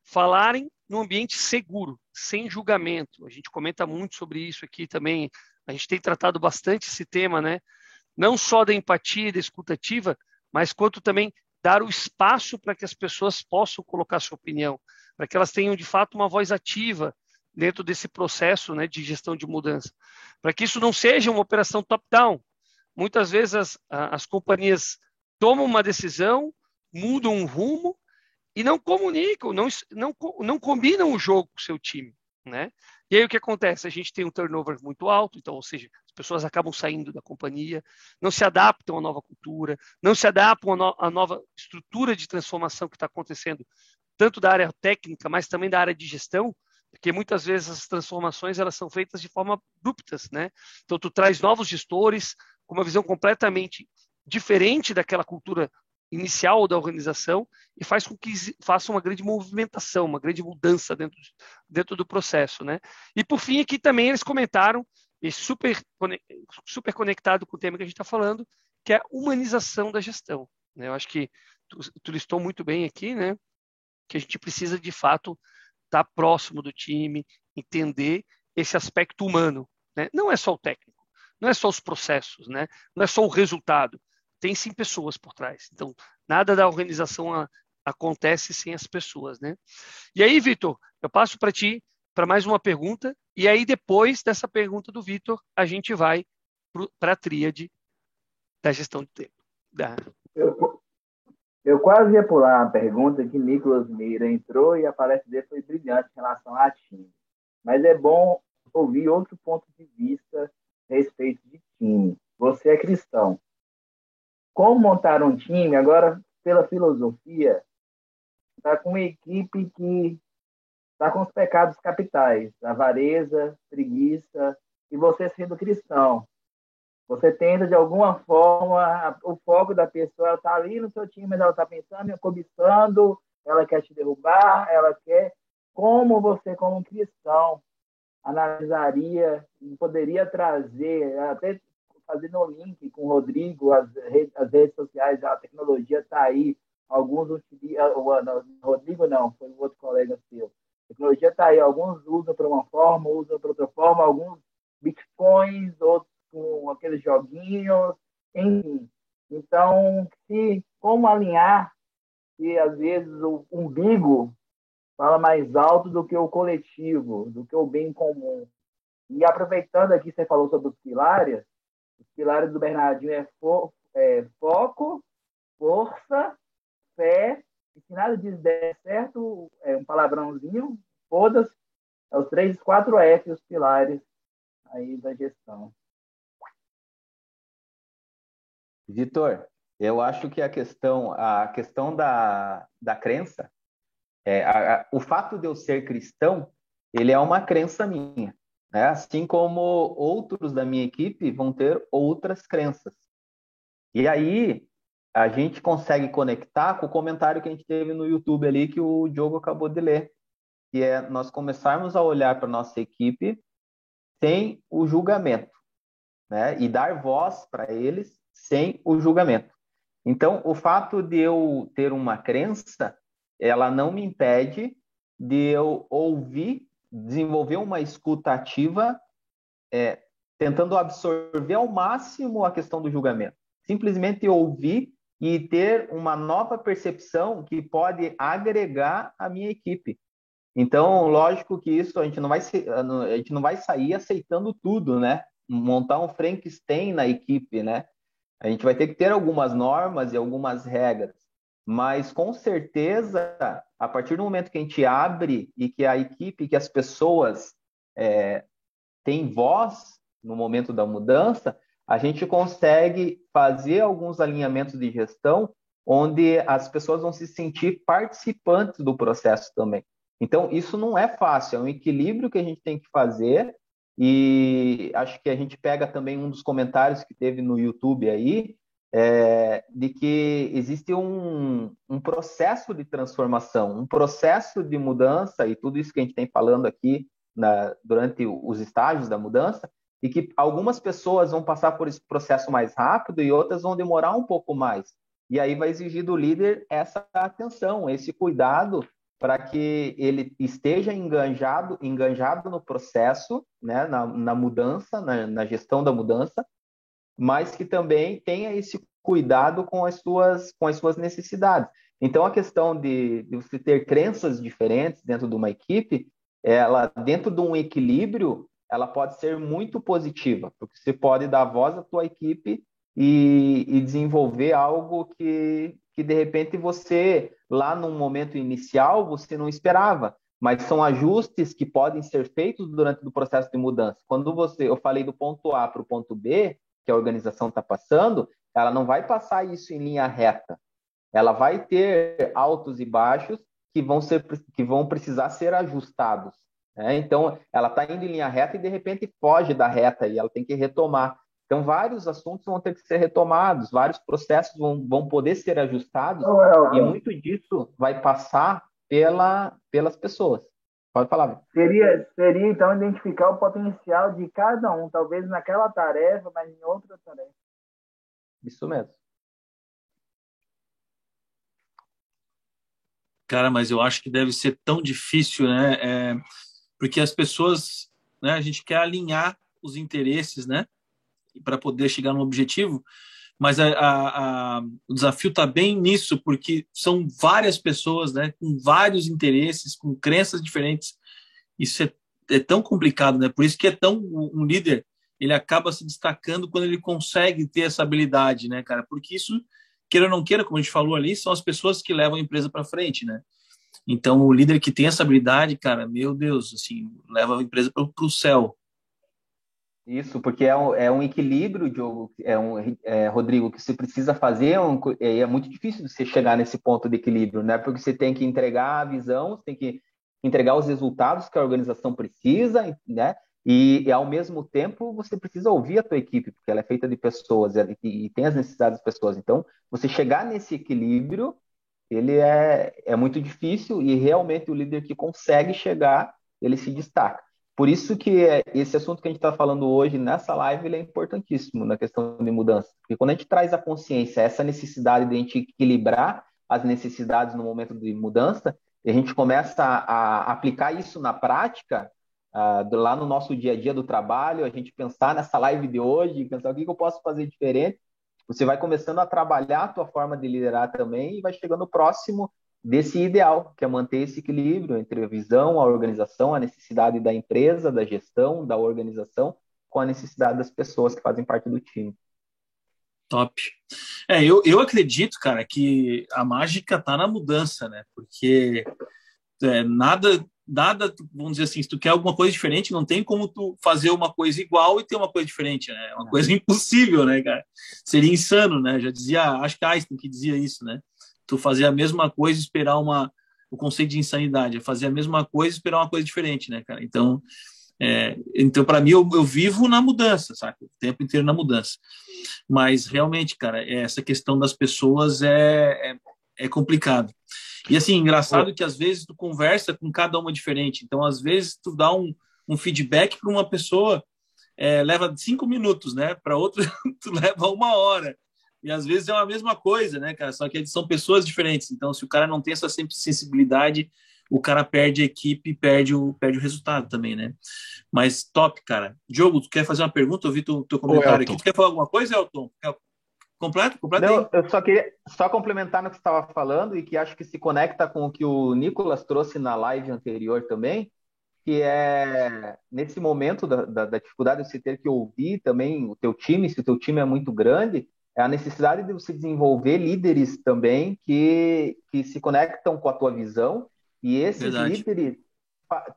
falarem num ambiente seguro, sem julgamento. A gente comenta muito sobre isso aqui também. A gente tem tratado bastante esse tema, né? Não só da empatia e da escutativa, mas quanto também dar o espaço para que as pessoas possam colocar sua opinião, para que elas tenham de fato uma voz ativa dentro desse processo né, de gestão de mudança, para que isso não seja uma operação top-down. Muitas vezes as, as companhias tomam uma decisão, mudam um rumo e não comunicam, não, não, não combinam o jogo com o seu time. Né? E aí o que acontece? A gente tem um turnover muito alto, então, ou seja, as pessoas acabam saindo da companhia, não se adaptam à nova cultura, não se adaptam à, no à nova estrutura de transformação que está acontecendo, tanto da área técnica, mas também da área de gestão, porque muitas vezes as transformações elas são feitas de forma abruptas, né? Então tu traz novos gestores com uma visão completamente diferente daquela cultura inicial da organização e faz com que faça uma grande movimentação, uma grande mudança dentro, dentro do processo, né? E por fim aqui também eles comentaram e super super conectado com o tema que a gente está falando, que é a humanização da gestão. Né? Eu acho que tu, tu, listou muito bem aqui, né? Que a gente precisa de fato estar tá próximo do time, entender esse aspecto humano, né? Não é só o técnico, não é só os processos, né? Não é só o resultado tem sim pessoas por trás. Então, nada da organização a, acontece sem as pessoas, né? E aí, Vitor, eu passo para ti para mais uma pergunta, e aí depois dessa pergunta do Vitor, a gente vai para a tríade da gestão de tempo. Da... Eu, eu quase ia pular a pergunta que Nicolas Meira entrou e a palestra dele foi brilhante em relação a time. Mas é bom ouvir outro ponto de vista a respeito de time. Você é cristão como montar um time, agora, pela filosofia, está com uma equipe que está com os pecados capitais, avareza, preguiça, e você sendo cristão. Você tenta, de alguma forma, o foco da pessoa está ali no seu time, ela está pensando, cobiçando, ela quer te derrubar, ela quer. Como você, como cristão, analisaria e poderia trazer, até fazendo um link com o Rodrigo, as redes, as redes sociais, a tecnologia está aí. Alguns utilizam, ah, Rodrigo não, foi um outro colega seu. A tecnologia está aí, alguns usam para uma forma, usam para outra forma, alguns bitcoins, outros com aqueles joguinhos, enfim. Então, se, como alinhar que às vezes o umbigo fala mais alto do que o coletivo, do que o bem comum. E aproveitando aqui, você falou sobre os pilares, os pilares do Bernardinho é, fo é foco, força, fé E se nada disso der certo, é um palavrãozinho, foda-se, é os três, quatro F, os pilares aí da gestão. Vitor, eu acho que a questão, a questão da, da crença, é, a, a, o fato de eu ser cristão, ele é uma crença minha. Né? Assim como outros da minha equipe vão ter outras crenças. E aí a gente consegue conectar com o comentário que a gente teve no YouTube ali que o Diogo acabou de ler, que é nós começarmos a olhar para nossa equipe sem o julgamento, né? E dar voz para eles sem o julgamento. Então, o fato de eu ter uma crença, ela não me impede de eu ouvir, desenvolver uma escuta ativa, é, tentando absorver ao máximo a questão do julgamento. Simplesmente ouvir e ter uma nova percepção que pode agregar a minha equipe. Então, lógico que isso a gente não vai a gente não vai sair aceitando tudo, né? Montar um Frankenstein na equipe, né? A gente vai ter que ter algumas normas e algumas regras, mas com certeza, a partir do momento que a gente abre e que a equipe, que as pessoas é, têm voz no momento da mudança, a gente consegue fazer alguns alinhamentos de gestão onde as pessoas vão se sentir participantes do processo também. Então, isso não é fácil, é um equilíbrio que a gente tem que fazer e acho que a gente pega também um dos comentários que teve no YouTube aí, é, de que existe um, um processo de transformação, um processo de mudança, e tudo isso que a gente tem falando aqui na, durante os estágios da mudança, e que algumas pessoas vão passar por esse processo mais rápido e outras vão demorar um pouco mais. E aí vai exigir do líder essa atenção, esse cuidado para que ele esteja enganjado, enganjado no processo, né, na, na mudança, na, na, gestão da mudança, mas que também tenha esse cuidado com as suas, com as suas necessidades. Então, a questão de, de você ter crenças diferentes dentro de uma equipe, ela dentro de um equilíbrio, ela pode ser muito positiva, porque você pode dar voz à tua equipe e, e desenvolver algo que, que de repente você lá no momento inicial você não esperava, mas são ajustes que podem ser feitos durante o processo de mudança. Quando você, eu falei do ponto A para o ponto B, que a organização está passando, ela não vai passar isso em linha reta. Ela vai ter altos e baixos que vão ser que vão precisar ser ajustados. Né? Então, ela está indo em linha reta e de repente foge da reta e ela tem que retomar. Então, vários assuntos vão ter que ser retomados, vários processos vão, vão poder ser ajustados, e muito disso vai passar pela, pelas pessoas. Pode falar. Seria, seria, então, identificar o potencial de cada um, talvez naquela tarefa, mas em outra tarefa. Isso mesmo. Cara, mas eu acho que deve ser tão difícil, né? É, porque as pessoas, né? A gente quer alinhar os interesses, né? para poder chegar no objetivo, mas a, a, a, o desafio está bem nisso, porque são várias pessoas, né, com vários interesses, com crenças diferentes. Isso é, é tão complicado, né? Por isso que é tão um líder ele acaba se destacando quando ele consegue ter essa habilidade, né, cara? Porque isso, queira ou não queira, como a gente falou ali, são as pessoas que levam a empresa para frente, né? Então, o líder que tem essa habilidade, cara, meu Deus, assim, leva a empresa para o céu. Isso, porque é um, é um equilíbrio, Diogo, é um, é, Rodrigo, que você precisa fazer, é, é muito difícil você chegar nesse ponto de equilíbrio, né? Porque você tem que entregar a visão, você tem que entregar os resultados que a organização precisa, né? E, e, ao mesmo tempo você precisa ouvir a tua equipe, porque ela é feita de pessoas e, e tem as necessidades das pessoas. Então, você chegar nesse equilíbrio, ele é, é muito difícil e realmente o líder que consegue chegar, ele se destaca. Por isso que é, esse assunto que a gente está falando hoje nessa live é importantíssimo na questão de mudança. Porque quando a gente traz a consciência, essa necessidade de a gente equilibrar as necessidades no momento de mudança, e a gente começa a, aplicar isso na prática, uh, lá no nosso dia a dia do trabalho, a gente pensar nessa live de hoje, pensar o que, que eu posso fazer diferente, você vai começando a trabalhar a tua forma de liderar também e vai chegando próximo desse ideal, que é manter esse equilíbrio entre a visão, a organização, a necessidade da empresa, da gestão, da organização, com a necessidade das pessoas que fazem parte do time. Top. É, eu, eu acredito, cara, que a mágica tá na mudança, né? Porque é, nada, nada, vamos dizer assim, se tu quer alguma coisa diferente, não tem como tu fazer uma coisa igual e ter uma coisa diferente, né? É uma coisa impossível, né, cara? Seria insano, né? Já dizia, acho que Einstein que dizia isso, né? Tu fazer a mesma coisa e esperar uma o conceito de insanidade, é fazer a mesma coisa e esperar uma coisa diferente, né, cara? Então, é, então para mim, eu, eu, vivo na mudança, sabe? O tempo inteiro na mudança. Mas, realmente, cara, é, essa questão das pessoas é, é, é complicado. E, assim, engraçado que, às vezes, tu conversa com cada uma diferente. Então, às vezes, tu dá um, um feedback para uma pessoa, é, leva cinco minutos, né? Para outra, tu leva uma hora. E às vezes é a mesma coisa, né, cara? Só que são pessoas diferentes. Então, se o cara não tem essa sensibilidade, o cara perde a equipe e perde o, perde o resultado também, né? Mas top, cara. Diogo, tu quer fazer uma pergunta? Eu vi teu, teu comentário aqui. Tu quer falar alguma coisa, Elton? Completo? Completo Não, eu só queria só complementar no que você estava falando e que acho que se conecta com o que o Nicolas trouxe na live anterior também, que é nesse momento da, da, da dificuldade de você ter que ouvir também o teu time, se o teu time é muito grande, é a necessidade de você desenvolver líderes também que, que se conectam com a tua visão e esses Verdade. líderes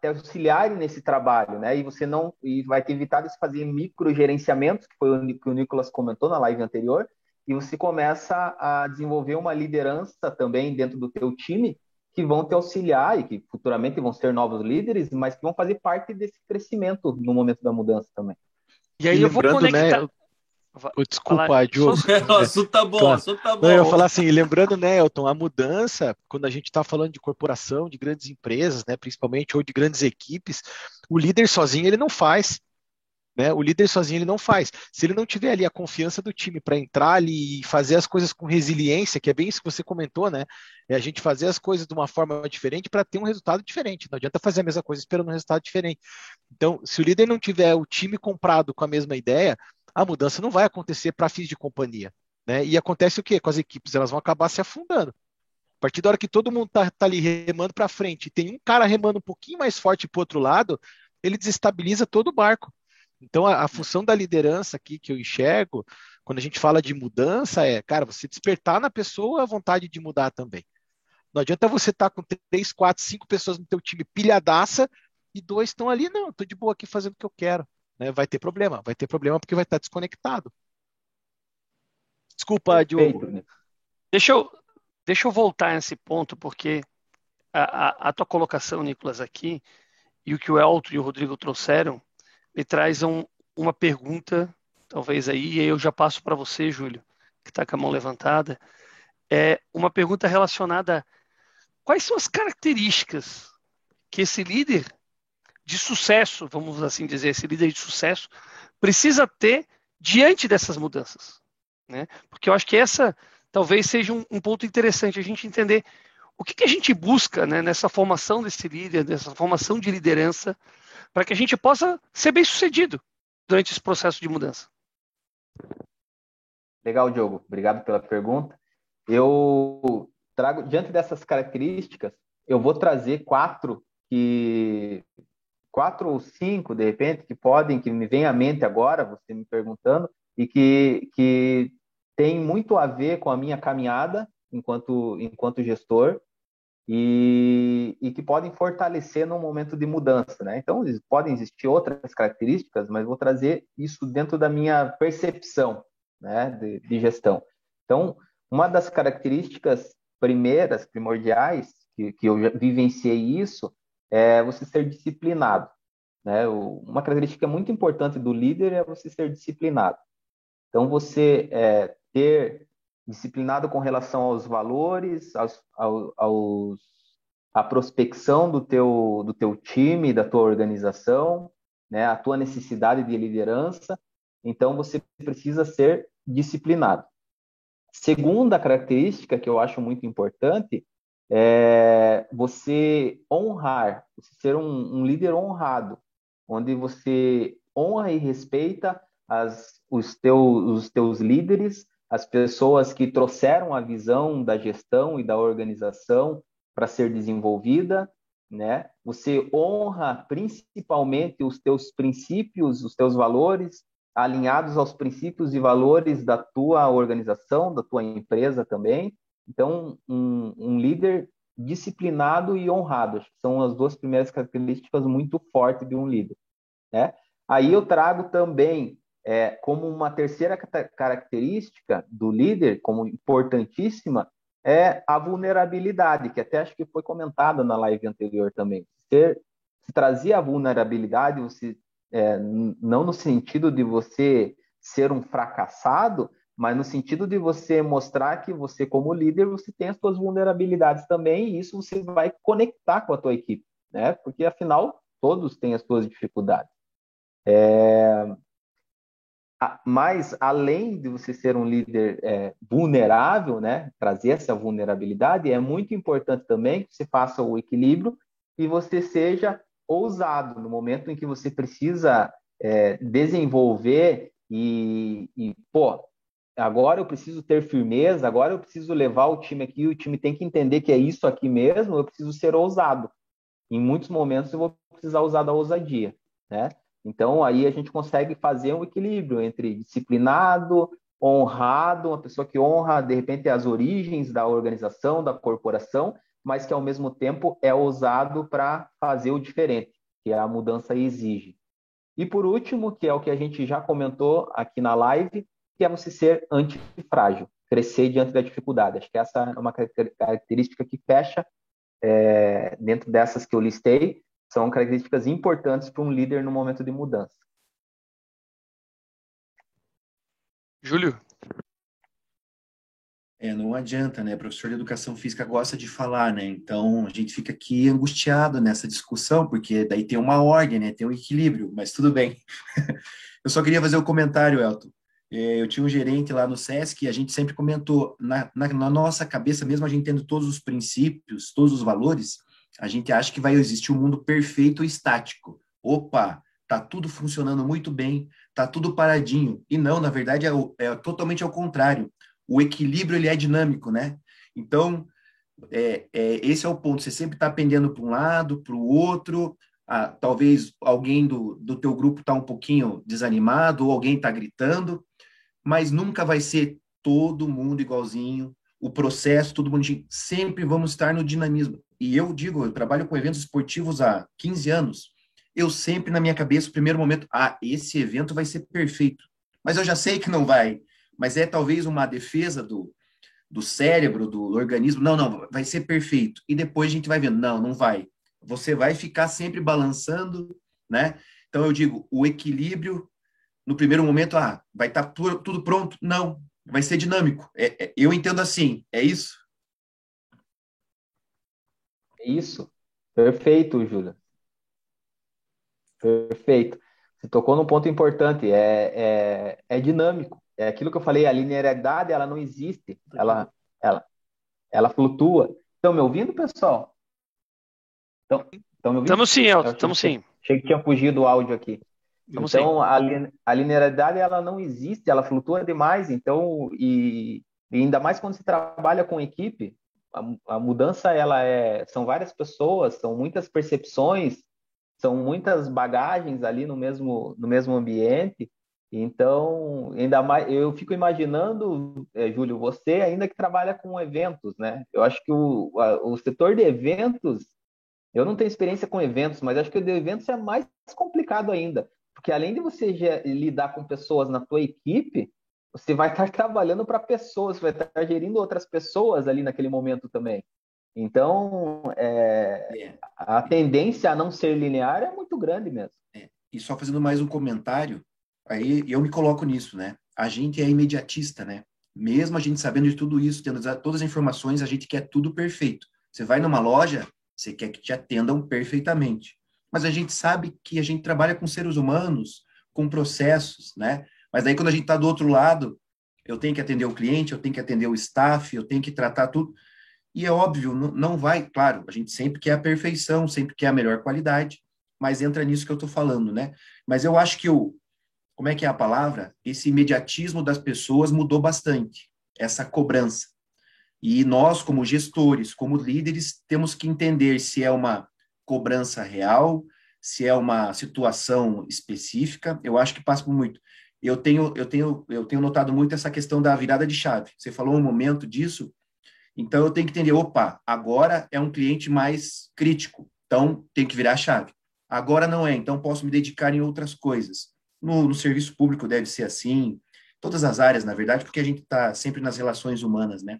te auxiliarem nesse trabalho, né? E você não e vai ter evitado de fazer microgerenciamentos, que foi o que o Nicolas comentou na live anterior, e você começa a desenvolver uma liderança também dentro do teu time que vão te auxiliar e que futuramente vão ser novos líderes, mas que vão fazer parte desse crescimento no momento da mudança também. E aí e eu vou conectar, né, Desculpa, falar... Diogo. o assunto tá bom, o assunto tá bom. Não, eu ia falar assim, lembrando, né, Elton, a mudança, quando a gente está falando de corporação, de grandes empresas, né, principalmente, ou de grandes equipes, o líder sozinho ele não faz. Né? O líder sozinho ele não faz. Se ele não tiver ali a confiança do time para entrar ali e fazer as coisas com resiliência, que é bem isso que você comentou, né? É a gente fazer as coisas de uma forma diferente para ter um resultado diferente. Não adianta fazer a mesma coisa esperando um resultado diferente. Então, se o líder não tiver o time comprado com a mesma ideia, a mudança não vai acontecer para fins de companhia. Né? E acontece o quê? Com as equipes, elas vão acabar se afundando. A partir da hora que todo mundo está tá ali remando para frente e tem um cara remando um pouquinho mais forte para o outro lado, ele desestabiliza todo o barco. Então, a, a, função da liderança aqui que eu enxergo, quando a gente fala de mudança, é, cara, você despertar na pessoa a vontade de mudar também. Não adianta você estar tá com três, quatro, cinco pessoas no teu time pilhadaça e dois estão ali, não, estou de boa aqui fazendo o que eu quero né, vai ter problema. Vai ter problema porque vai estar desconectado. Desculpa, Diogo. Deixa eu, deixa eu voltar nesse ponto, porque a, a, a, tua colocação, Nicolas, aqui, e o que o Elton e o Rodrigo trouxeram, me traz um, uma pergunta, talvez aí, e aí eu já passo para você, Júlio, que está com a mão levantada. É uma pergunta relacionada a quais são as características que esse líder de sucesso, vamos assim dizer, esse líder de sucesso, precisa ter diante dessas mudanças. Né? Porque eu acho que essa talvez seja um, um ponto interessante a gente entender o que, que a gente busca né, nessa formação desse líder, nessa formação de liderança, para que a gente possa ser bem sucedido durante esse processo de mudança. Legal, Diogo. Obrigado pela pergunta. Eu trago, diante dessas características, eu vou trazer quatro que quatro ou cinco, de repente, que podem, que me vem à mente agora, você me perguntando, e que, que tem muito a ver com a minha caminhada enquanto, enquanto gestor e, e que podem fortalecer no momento de mudança. Né? Então, podem existir outras características, mas vou trazer isso dentro da minha percepção né, de, de gestão. Então, uma das características primeiras, primordiais, que, que eu vivenciei isso, é você ser disciplinado. Né? Uma característica muito importante do líder é você ser disciplinado. Então, você é, ter disciplinado com relação aos valores, aos, aos, a prospecção do teu, do teu time, da tua organização, né? a tua necessidade de liderança. Então, você precisa ser disciplinado. Segunda característica que eu acho muito importante é você honrar, você ser um, um líder honrado, onde você honra e respeita as, os, teus, os teus líderes, as pessoas que trouxeram a visão da gestão e da organização para ser desenvolvida, né? Você honra principalmente os teus princípios, os teus valores, alinhados aos princípios e valores da tua organização, da tua empresa também. Então, um, um líder disciplinado e honrado, acho que são as duas primeiras características muito fortes de um líder. Né? Aí eu trago também é, como uma terceira característica do líder, como importantíssima, é a vulnerabilidade, que até acho que foi comentada na live anterior também. Ser, se trazia a vulnerabilidade, você, é, não no sentido de você ser um fracassado, mas no sentido de você mostrar que você, como líder, você tem as suas vulnerabilidades também, e isso você vai conectar com a tua equipe, né? Porque, afinal, todos têm as suas dificuldades. É, mas além de você ser um líder é, vulnerável, né, trazer essa vulnerabilidade, é muito importante também que você faça o equilíbrio e você seja ousado no momento em que você precisa é, desenvolver e, e, pô, agora eu preciso ter firmeza, agora eu preciso levar o time aqui, o time tem que entender que é isso aqui mesmo, eu preciso ser ousado. Em muitos momentos eu vou precisar usar da ousadia, né? Então, aí a gente consegue fazer um equilíbrio entre disciplinado, honrado, uma pessoa que honra, de repente, as origens da organização, da corporação, mas que, ao mesmo tempo, é ousado para fazer o diferente, que a mudança exige. E, por último, que é o que a gente já comentou aqui na live, que é você ser antifrágil, crescer diante da dificuldade. Acho que essa é uma característica que fecha é, dentro dessas que eu listei, são características importantes para um líder no momento de mudança. Júlio? É, não adianta, né? O professor de educação física gosta de falar, né? Então a gente fica aqui angustiado nessa discussão, porque daí tem uma ordem, né? Tem um equilíbrio, mas tudo bem. eu só queria fazer um comentário, Elton. É, eu tinha um gerente lá no SESC e a gente sempre comentou, na, na, na nossa cabeça, mesmo a gente tendo todos os princípios, todos os valores, a gente acha que vai existir um mundo perfeito e estático. Opa, tá tudo funcionando muito bem, tá tudo paradinho. E não, na verdade é, é totalmente ao contrário. O equilíbrio ele é dinâmico, né? Então é, é, esse é o ponto. Você sempre está pendendo para um lado, para o outro. Ah, talvez alguém do, do teu grupo está um pouquinho desanimado, ou alguém está gritando, mas nunca vai ser todo mundo igualzinho. O processo, todo mundo sempre vamos estar no dinamismo e eu digo, eu trabalho com eventos esportivos há 15 anos, eu sempre na minha cabeça, o primeiro momento, ah, esse evento vai ser perfeito. Mas eu já sei que não vai. Mas é talvez uma defesa do, do cérebro, do organismo. Não, não, vai ser perfeito. E depois a gente vai vendo, não, não vai. Você vai ficar sempre balançando, né? Então eu digo, o equilíbrio, no primeiro momento, ah, vai estar tá tudo pronto. Não, vai ser dinâmico. É, é, eu entendo assim, é isso? Isso. Perfeito, Júlia. Perfeito. Você tocou num ponto importante. É, é, é dinâmico. É aquilo que eu falei, a linearidade, ela não existe. Ela, ela, ela flutua. Estão me ouvindo, pessoal? Estão, estão me ouvindo? Estamos sim, Elton. Estamos sim. Achei que tinha fugido o áudio aqui. Então, a, a linearidade, ela não existe. Ela flutua demais. Então, e, e ainda mais quando se trabalha com equipe, a, a mudança ela é são várias pessoas, são muitas percepções, são muitas bagagens ali no mesmo no mesmo ambiente. Então, ainda mais, eu fico imaginando, é, Júlio, você ainda que trabalha com eventos, né? Eu acho que o, a, o setor de eventos, eu não tenho experiência com eventos, mas acho que o de eventos é mais complicado ainda, porque além de você lidar com pessoas na tua equipe, você vai estar trabalhando para pessoas, vai estar gerindo outras pessoas ali naquele momento também. Então, é, é. a tendência a não ser linear é muito grande mesmo. É. E só fazendo mais um comentário, aí eu me coloco nisso, né? A gente é imediatista, né? Mesmo a gente sabendo de tudo isso, tendo todas as informações, a gente quer tudo perfeito. Você vai numa loja, você quer que te atendam perfeitamente. Mas a gente sabe que a gente trabalha com seres humanos, com processos, né? Mas aí quando a gente está do outro lado, eu tenho que atender o cliente, eu tenho que atender o staff, eu tenho que tratar tudo. E é óbvio, não, vai, claro, a gente sempre quer a perfeição, sempre quer a melhor qualidade, mas entra nisso que eu estou falando, né? Mas eu acho que o, como é que é a palavra? Esse imediatismo das pessoas mudou bastante, essa cobrança. E nós, como gestores, como líderes, temos que entender se é uma cobrança real, se é uma situação específica. Eu acho que passa por muito. eu tenho, eu tenho, eu tenho notado muito essa questão da virada de chave. Você falou um momento disso, então eu tenho que entender, opa, agora é um cliente mais crítico, então tem que virar a chave. Agora não é, então posso me dedicar em outras coisas. No, no serviço público deve ser assim, todas as áreas, na verdade, porque a gente está sempre nas relações humanas, né?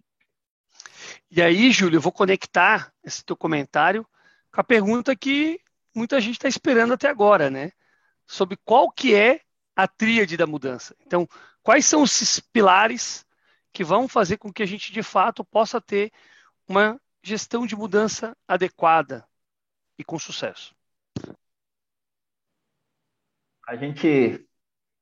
E aí, Júlio, eu vou conectar esse teu comentário com a pergunta que muita gente está esperando até agora, né? Sobre qual que é a tríade da mudança. Então, quais são esses pilares que vão fazer com que a gente, de fato, possa ter uma gestão de mudança adequada e com sucesso? A gente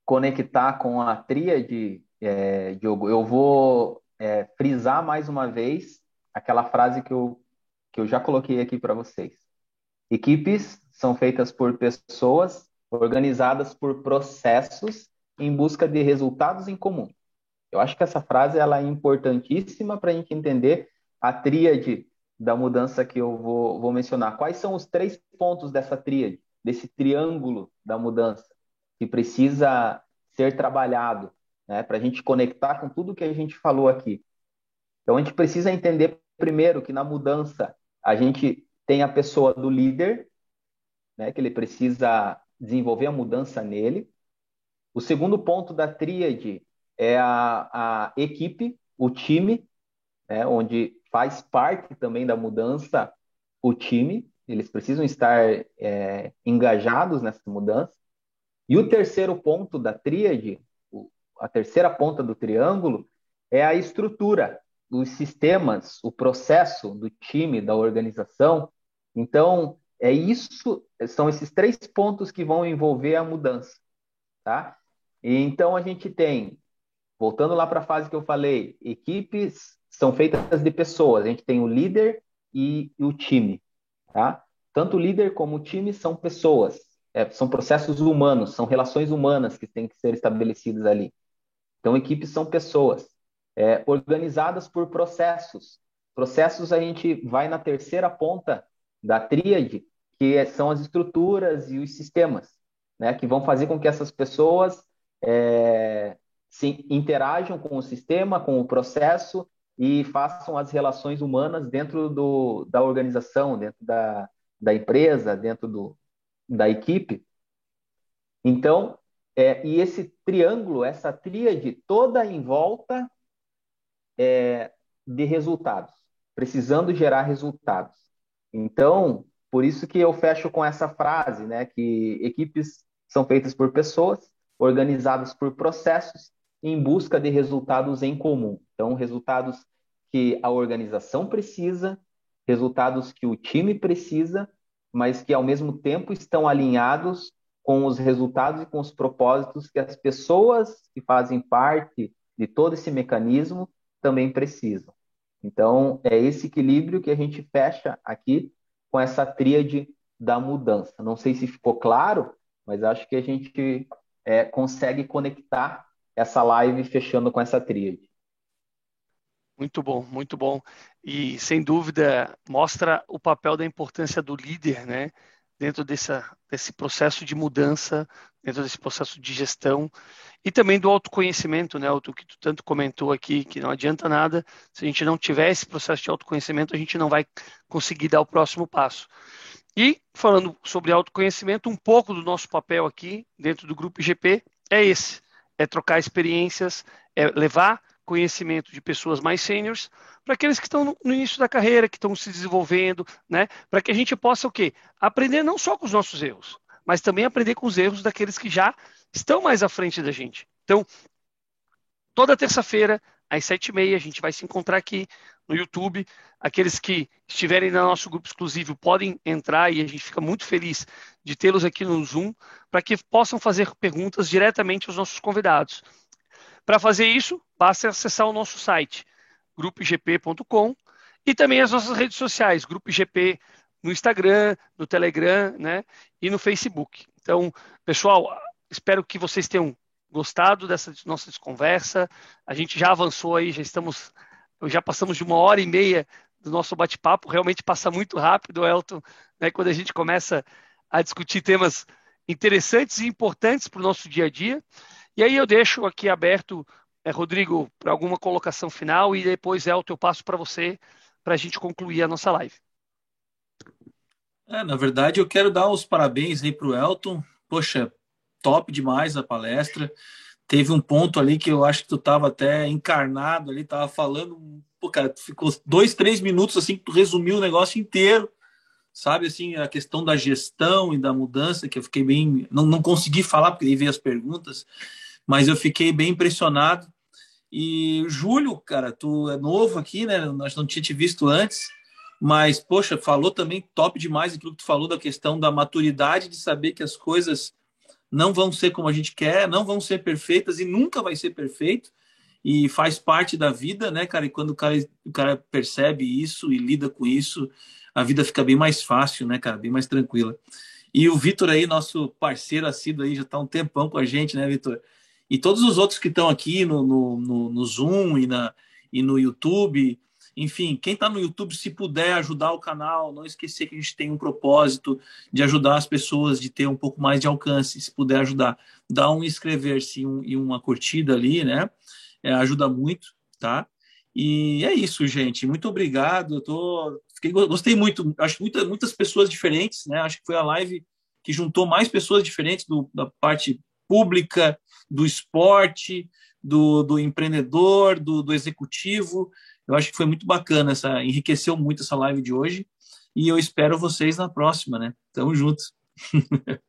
conectar com a tríade, é, Diogo, eu vou é, frisar mais uma vez aquela frase que eu, que eu já coloquei aqui para vocês. Equipes são feitas por pessoas organizadas por processos em busca de resultados em comum. Eu acho que essa frase ela é importantíssima para a gente entender a tríade da mudança que eu vou, vou mencionar. Quais são os três pontos dessa tríade, desse triângulo da mudança que precisa ser trabalhado, né, para a gente conectar com tudo que a gente falou aqui. Então a gente precisa entender primeiro que na mudança a gente tem a pessoa do líder, né, que ele precisa desenvolver a mudança nele. O segundo ponto da tríade é a, a equipe, o time, né, onde faz parte também da mudança o time, eles precisam estar é, engajados nessa mudança. E o terceiro ponto da tríade, a terceira ponta do triângulo, é a estrutura, os sistemas, o processo do time, da organização. Então, é isso, são esses três pontos que vão envolver a mudança, tá? E então a gente tem, voltando lá para a fase que eu falei, equipes são feitas de pessoas. A gente tem o líder e, o time, tá? Tanto o líder como o time são pessoas, é, são processos humanos, são relações humanas que têm que ser estabelecidas ali. Então, equipes são pessoas é, organizadas por processos. Processos a gente vai na terceira ponta da tríade, que é, são as estruturas e os sistemas, né, que vão fazer com que essas pessoas é, se interajam com o sistema, com o processo e façam as relações humanas dentro do, da organização, dentro da, da empresa, dentro do, da equipe. Então, é, e esse triângulo, essa tríade toda em volta é, de resultados, precisando gerar resultados. Então, por isso que eu fecho com essa frase, né, que equipes são feitas por pessoas, organizadas por processos, em busca de resultados em comum. Então, resultados que a organização precisa, resultados que o time precisa, mas que ao mesmo tempo estão alinhados com os resultados e com os propósitos que as pessoas que fazem parte de todo esse mecanismo também precisam. Então, é esse equilíbrio que a gente fecha aqui com essa tríade da mudança. Não sei se ficou claro, mas acho que a gente é, consegue conectar essa live fechando com essa tríade. Muito bom, muito bom. E sem dúvida mostra o papel da importância do líder, né? Dentro dessa, desse processo de mudança, dentro desse processo de gestão e também do autoconhecimento, né? O que tu tanto comentou aqui, que não adianta nada se a gente não tiver esse processo de autoconhecimento, a gente não vai conseguir dar o próximo passo. E falando sobre autoconhecimento, um pouco do nosso papel aqui dentro do grupo IGP é esse: é trocar experiências, é levar conhecimento de pessoas mais sêniores para aqueles que estão no, início da carreira, que estão se desenvolvendo, né? Para que a gente possa o quê? Aprender não só com os nossos erros, mas também aprender com os erros daqueles que já estão mais à frente da gente. Então, toda terça-feira, às sete e meia, a gente vai se encontrar aqui no YouTube. Aqueles que estiverem no nosso grupo exclusivo podem entrar e a gente fica muito feliz de tê-los aqui no Zoom para que possam fazer perguntas diretamente aos nossos convidados. Para fazer isso, basta acessar o nosso site, grupogp.com, e também as nossas redes sociais, Grupo IGP no Instagram, no Telegram né, e no Facebook. Então, pessoal, espero que vocês tenham gostado dessa nossa conversa. A gente já avançou aí, já estamos, já passamos de uma hora e meia do nosso bate-papo. Realmente passa muito rápido, Elton, né, quando a gente começa a discutir temas interessantes e importantes para o nosso dia a dia. E aí eu deixo aqui aberto, é, Rodrigo, para alguma colocação final e depois, Elton, eu passo para você para a gente concluir a nossa live. É, na verdade, eu quero dar os parabéns aí para o Elton. Poxa, top demais a palestra. Teve um ponto ali que eu acho que tu estava até encarnado ali, estava falando, pô, cara, ficou dois, três minutos assim, tu resumiu o negócio inteiro, sabe, assim, a questão da gestão e da mudança, que eu fiquei bem, não, não consegui falar porque aí veio as perguntas, mas eu fiquei bem impressionado. E Júlio, cara, tu é novo aqui, né? Nós não tinha te visto antes, mas poxa, falou também top demais aquilo que tu falou da questão da maturidade de saber que as coisas não vão ser como a gente quer, não vão ser perfeitas e nunca vai ser perfeito e faz parte da vida, né, cara? E quando o cara, o cara percebe isso e lida com isso, a vida fica bem mais fácil, né, cara? Bem mais tranquila. E o Vitor aí, nosso parceiro assíduo aí, já está um tempão com a gente, né, Vitor? E todos os outros que estão aqui no, no, no, no Zoom e, na, e no YouTube, enfim, quem está no YouTube, se puder ajudar o canal, não esquecer que a gente tem um propósito de ajudar as pessoas, de ter um pouco mais de alcance, se puder ajudar, dá um inscrever-se um, e uma curtida ali, né? É, ajuda muito, tá? E é isso, gente. Muito obrigado. Eu tô, fiquei, gostei muito. Acho muita, muitas pessoas diferentes, né? Acho que foi a live que juntou mais pessoas diferentes do, da parte pública, do esporte, do, do empreendedor, do, do executivo. Eu acho que foi muito bacana, essa, enriqueceu muito essa live de hoje. E eu espero vocês na próxima, né? Tamo junto.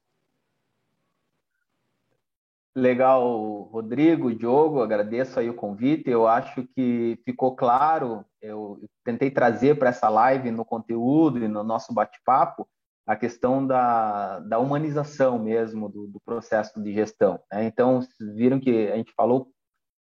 Legal, Rodrigo, Diogo, agradeço aí o convite. Eu acho que ficou claro, eu tentei trazer para essa live no conteúdo e no nosso bate-papo a questão da, da humanização mesmo do, do processo de gestão. Né? Então, viram que a gente falou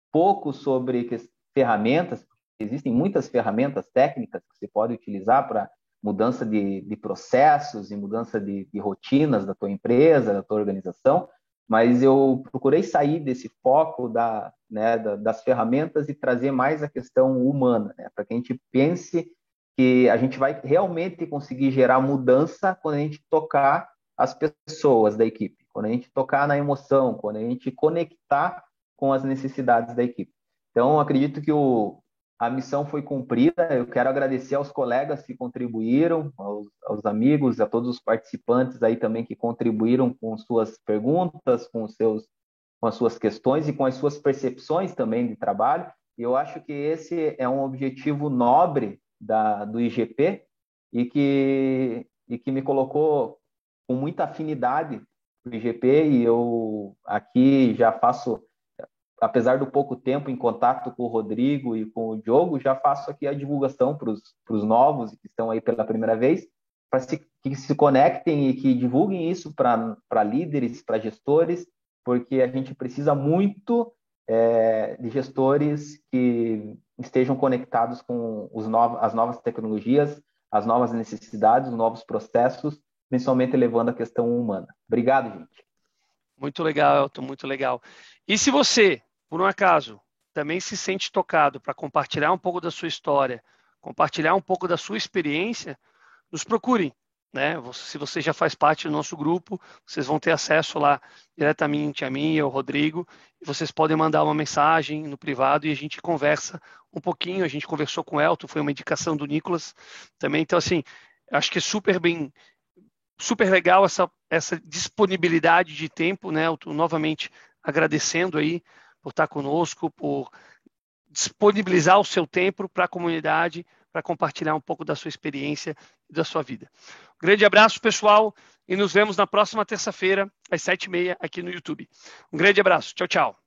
pouco sobre ferramentas, existem muitas ferramentas técnicas que você pode utilizar para mudança de, de, processos e mudança de, de, rotinas da tua empresa, da tua organização, mas eu procurei sair desse foco da, né, da, das ferramentas e trazer mais a questão humana, né, para que a gente pense que a gente vai realmente conseguir gerar mudança quando a gente tocar as pessoas da equipe, quando a gente tocar na emoção, quando a gente conectar com as necessidades da equipe. Então, acredito que o, a missão foi cumprida. Eu quero agradecer aos colegas que contribuíram, aos, aos, amigos, a todos os participantes aí também que contribuíram com suas perguntas, com seus, com as suas questões e com as suas percepções também de trabalho. E eu acho que esse é um objetivo nobre da, do IGP e que, e que me colocou com muita afinidade para o IGP e eu aqui já faço apesar do pouco tempo em contato com o Rodrigo e com o Diogo, já faço aqui a divulgação para os novos que estão aí pela primeira vez, para que se conectem e que divulguem isso para líderes, para gestores, porque a gente precisa muito é, de gestores que estejam conectados com os novos, as novas tecnologias, as novas necessidades, os novos processos, principalmente levando a questão humana. Obrigado, gente. Muito legal, Elton, muito legal. E se você por um acaso, também se sente tocado para compartilhar um pouco da sua história, compartilhar um pouco da sua experiência, nos procurem. Né? Se você já faz parte do nosso grupo, vocês vão ter acesso lá diretamente a mim e ao Rodrigo, e vocês podem mandar uma mensagem no privado e a gente conversa um pouquinho. A gente conversou com o Elton, foi uma indicação do Nicolas também. Então, assim, acho que é super bem, super legal essa, essa disponibilidade de tempo, né? Elton, novamente agradecendo aí por estar conosco, por disponibilizar o seu tempo para a comunidade, para compartilhar um pouco da sua experiência e da sua vida. Um grande abraço, pessoal, e nos vemos na próxima terça-feira, às sete e meia, aqui no YouTube. Um grande abraço. Tchau, tchau.